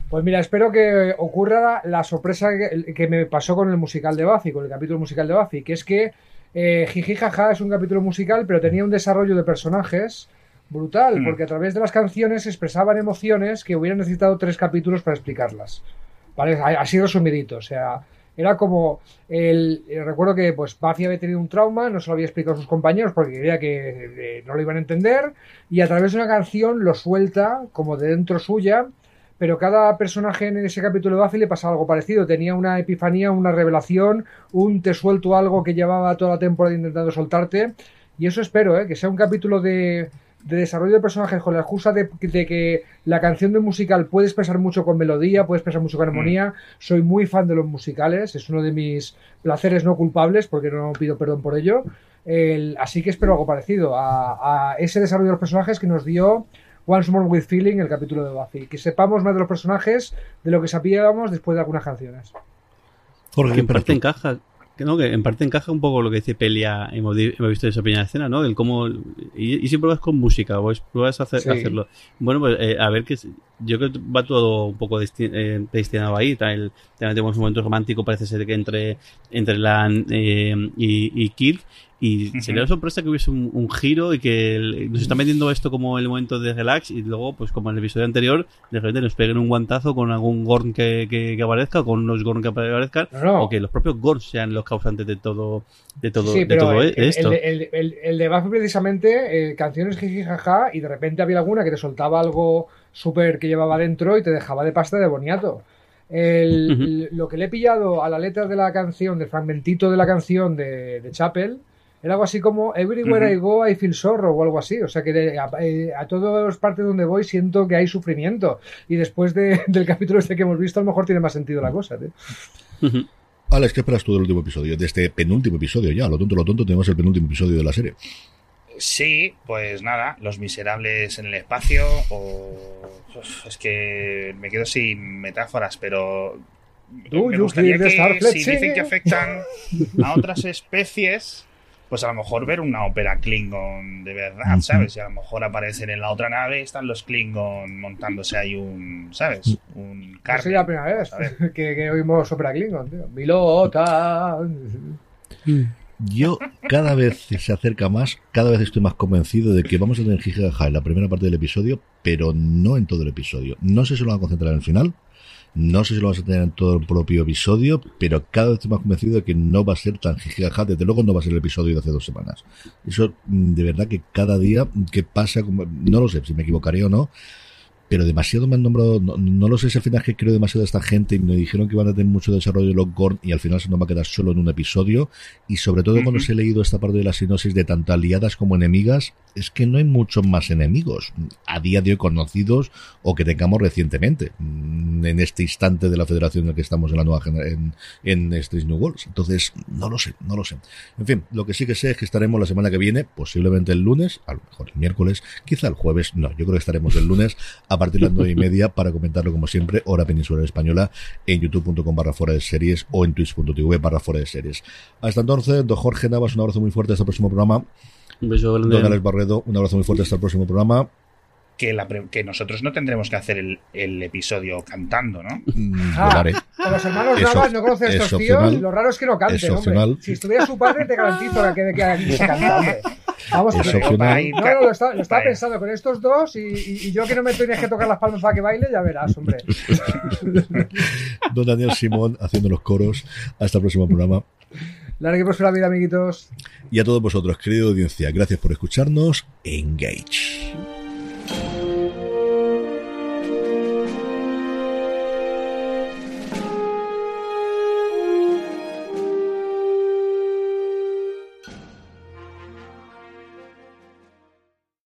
Pues mira, espero que ocurra la sorpresa que, que me pasó con el musical de Buffy, con el capítulo musical de Buffy, que es que eh, Jiji Jaja es un capítulo musical, pero tenía un desarrollo de personajes brutal, Mm. porque a través de las canciones expresaban emociones que hubieran necesitado tres capítulos para explicarlas. ¿Vale? Así resumidito, o sea, era como el eh, recuerdo que pues Buffy había tenido un trauma, no se lo había explicado a sus compañeros porque creía que eh, no lo iban a entender y a través de una canción lo suelta como de dentro suya, pero cada personaje en ese capítulo de Buffy le pasaba algo parecido. Tenía una epifanía, una revelación, un te suelto algo que llevaba toda la temporada intentando soltarte. Y eso espero, ¿eh? que sea un capítulo de, de desarrollo de personajes con la excusa de, de, que la canción de musical puede expresar mucho con melodía, puede expresar mucho con armonía. Mm. Soy muy fan de los musicales, es uno de mis placeres no culpables, porque no pido perdón por ello. El, así que espero algo parecido a, a, ese desarrollo de los personajes que nos dio Once More With Feeling, el capítulo de Buffy. Que sepamos más de los personajes de lo que sabíamos después de algunas canciones. Porque en parte encaja, que no, que en parte encaja un poco lo que dice Pelia, hemos, hemos visto esa pequeña escena, ¿no? El cómo, y, y, si pruebas con música o pruebas a hacer, sí. hacerlo. Bueno, pues eh, a ver que yo creo que va todo un poco eh, destinado ahí. El, tenemos un momento romántico, parece ser que entre, entre Lan eh, y, y Kirk, y uh -huh. sería sorpresa que hubiese un, un, giro y que el, nos están metiendo esto como el momento de relax y luego, pues como en el episodio anterior, de repente nos peguen un guantazo con algún Gorn que, que, que aparezca, con unos Gorn que aparezcan, no, o que los propios Gorn sean los causantes de todo, de todo, sí, de todo el, esto. El, el, el, de Buffy precisamente, eh, canciones jiji jaja, y de repente había alguna que te soltaba algo súper que llevaba dentro y te dejaba de pasta de boniato. El, uh -huh. Lo que le he pillado a la letra de la canción, del fragmentito de la canción de, de Chapel, era algo así como Everywhere uh -huh. I go I feel sorrow o algo así. O sea que a, eh, a, todas las partes donde voy siento que hay sufrimiento. Y después de, (laughs) del capítulo este que hemos visto, a lo mejor tiene más sentido la cosa. ¿eh? Uh -huh. Alex, ¿qué esperas tú del último episodio? De este penúltimo episodio ya, lo tonto, lo tonto, tenemos el penúltimo episodio de la serie. Sí, pues nada, Los Miserables en el espacio o... Es que me quedo sin metáforas, pero... Me gustaría que si dicen que afectan a otras (laughs) especies pues a lo mejor ver una ópera Klingon de verdad, ¿sabes? Y a lo mejor aparecen en la otra nave, están los Klingon montándose ahí un, ¿sabes? Un carro. Es la primera vez (laughs) que, que, oímos ópera Klingon, tío. Milota. Yo cada vez se acerca más, cada vez estoy más convencido de que vamos a tener Jijaja en la primera parte del episodio, pero no en todo el episodio. No sé si lo van a concentrar en el final, no sé si lo vas a tener en todo el propio episodio, pero cada vez estoy más convencido de que no va a ser tan jijaja. Desde luego no va a ser el episodio de hace dos semanas. Eso, de verdad que cada día que pasa, no lo sé si me equivocaré o no, pero demasiado me han nombrado, no, no lo sé si al final es que creo demasiado a esta gente y me dijeron que van a tener mucho desarrollo de los Gorn y al final se nos va a quedar solo en un episodio y sobre todo uh -huh. cuando se he leído esta parte de la sinosis de tanto aliadas como enemigas, es que no hay muchos más enemigos a día de hoy conocidos o que tengamos recientemente en este instante de la federación en el que estamos en la nueva en, en Street New Worlds. Entonces, no lo sé, no lo sé. En fin, lo que sí que sé es que estaremos la semana que viene, posiblemente el lunes, a lo mejor el miércoles, quizá el jueves, no, yo creo que estaremos el lunes (laughs) a partir de las nueve y media para comentarlo como siempre, hora peninsular española, en youtube.com barra fuera de series o en twitch.tv barra fuera de series. Hasta entonces, don Jorge Navas, un abrazo muy fuerte hasta el próximo programa. Un beso grande. Don Alex Barredo, un abrazo muy fuerte hasta el próximo programa. Que, la, que, nosotros no tendremos que hacer el, el episodio cantando, ¿no? Ah, con los hermanos Navas no conocen estos opcional, tíos, lo raro es que no canten, hombre. Si estuviera su padre, te garantizo que, que, que se cantase. (laughs) Vamos, es opcional. No, no, lo estaba, lo estaba pensando con estos dos y, y, y, yo que no me tienes que tocar las palmas para que baile, ya verás, hombre. (laughs) Don Daniel Simón haciendo los coros. Hasta el próximo programa. Larga y próspera vida, amiguitos. Y a todos vosotros, querida audiencia, gracias por escucharnos. Engage.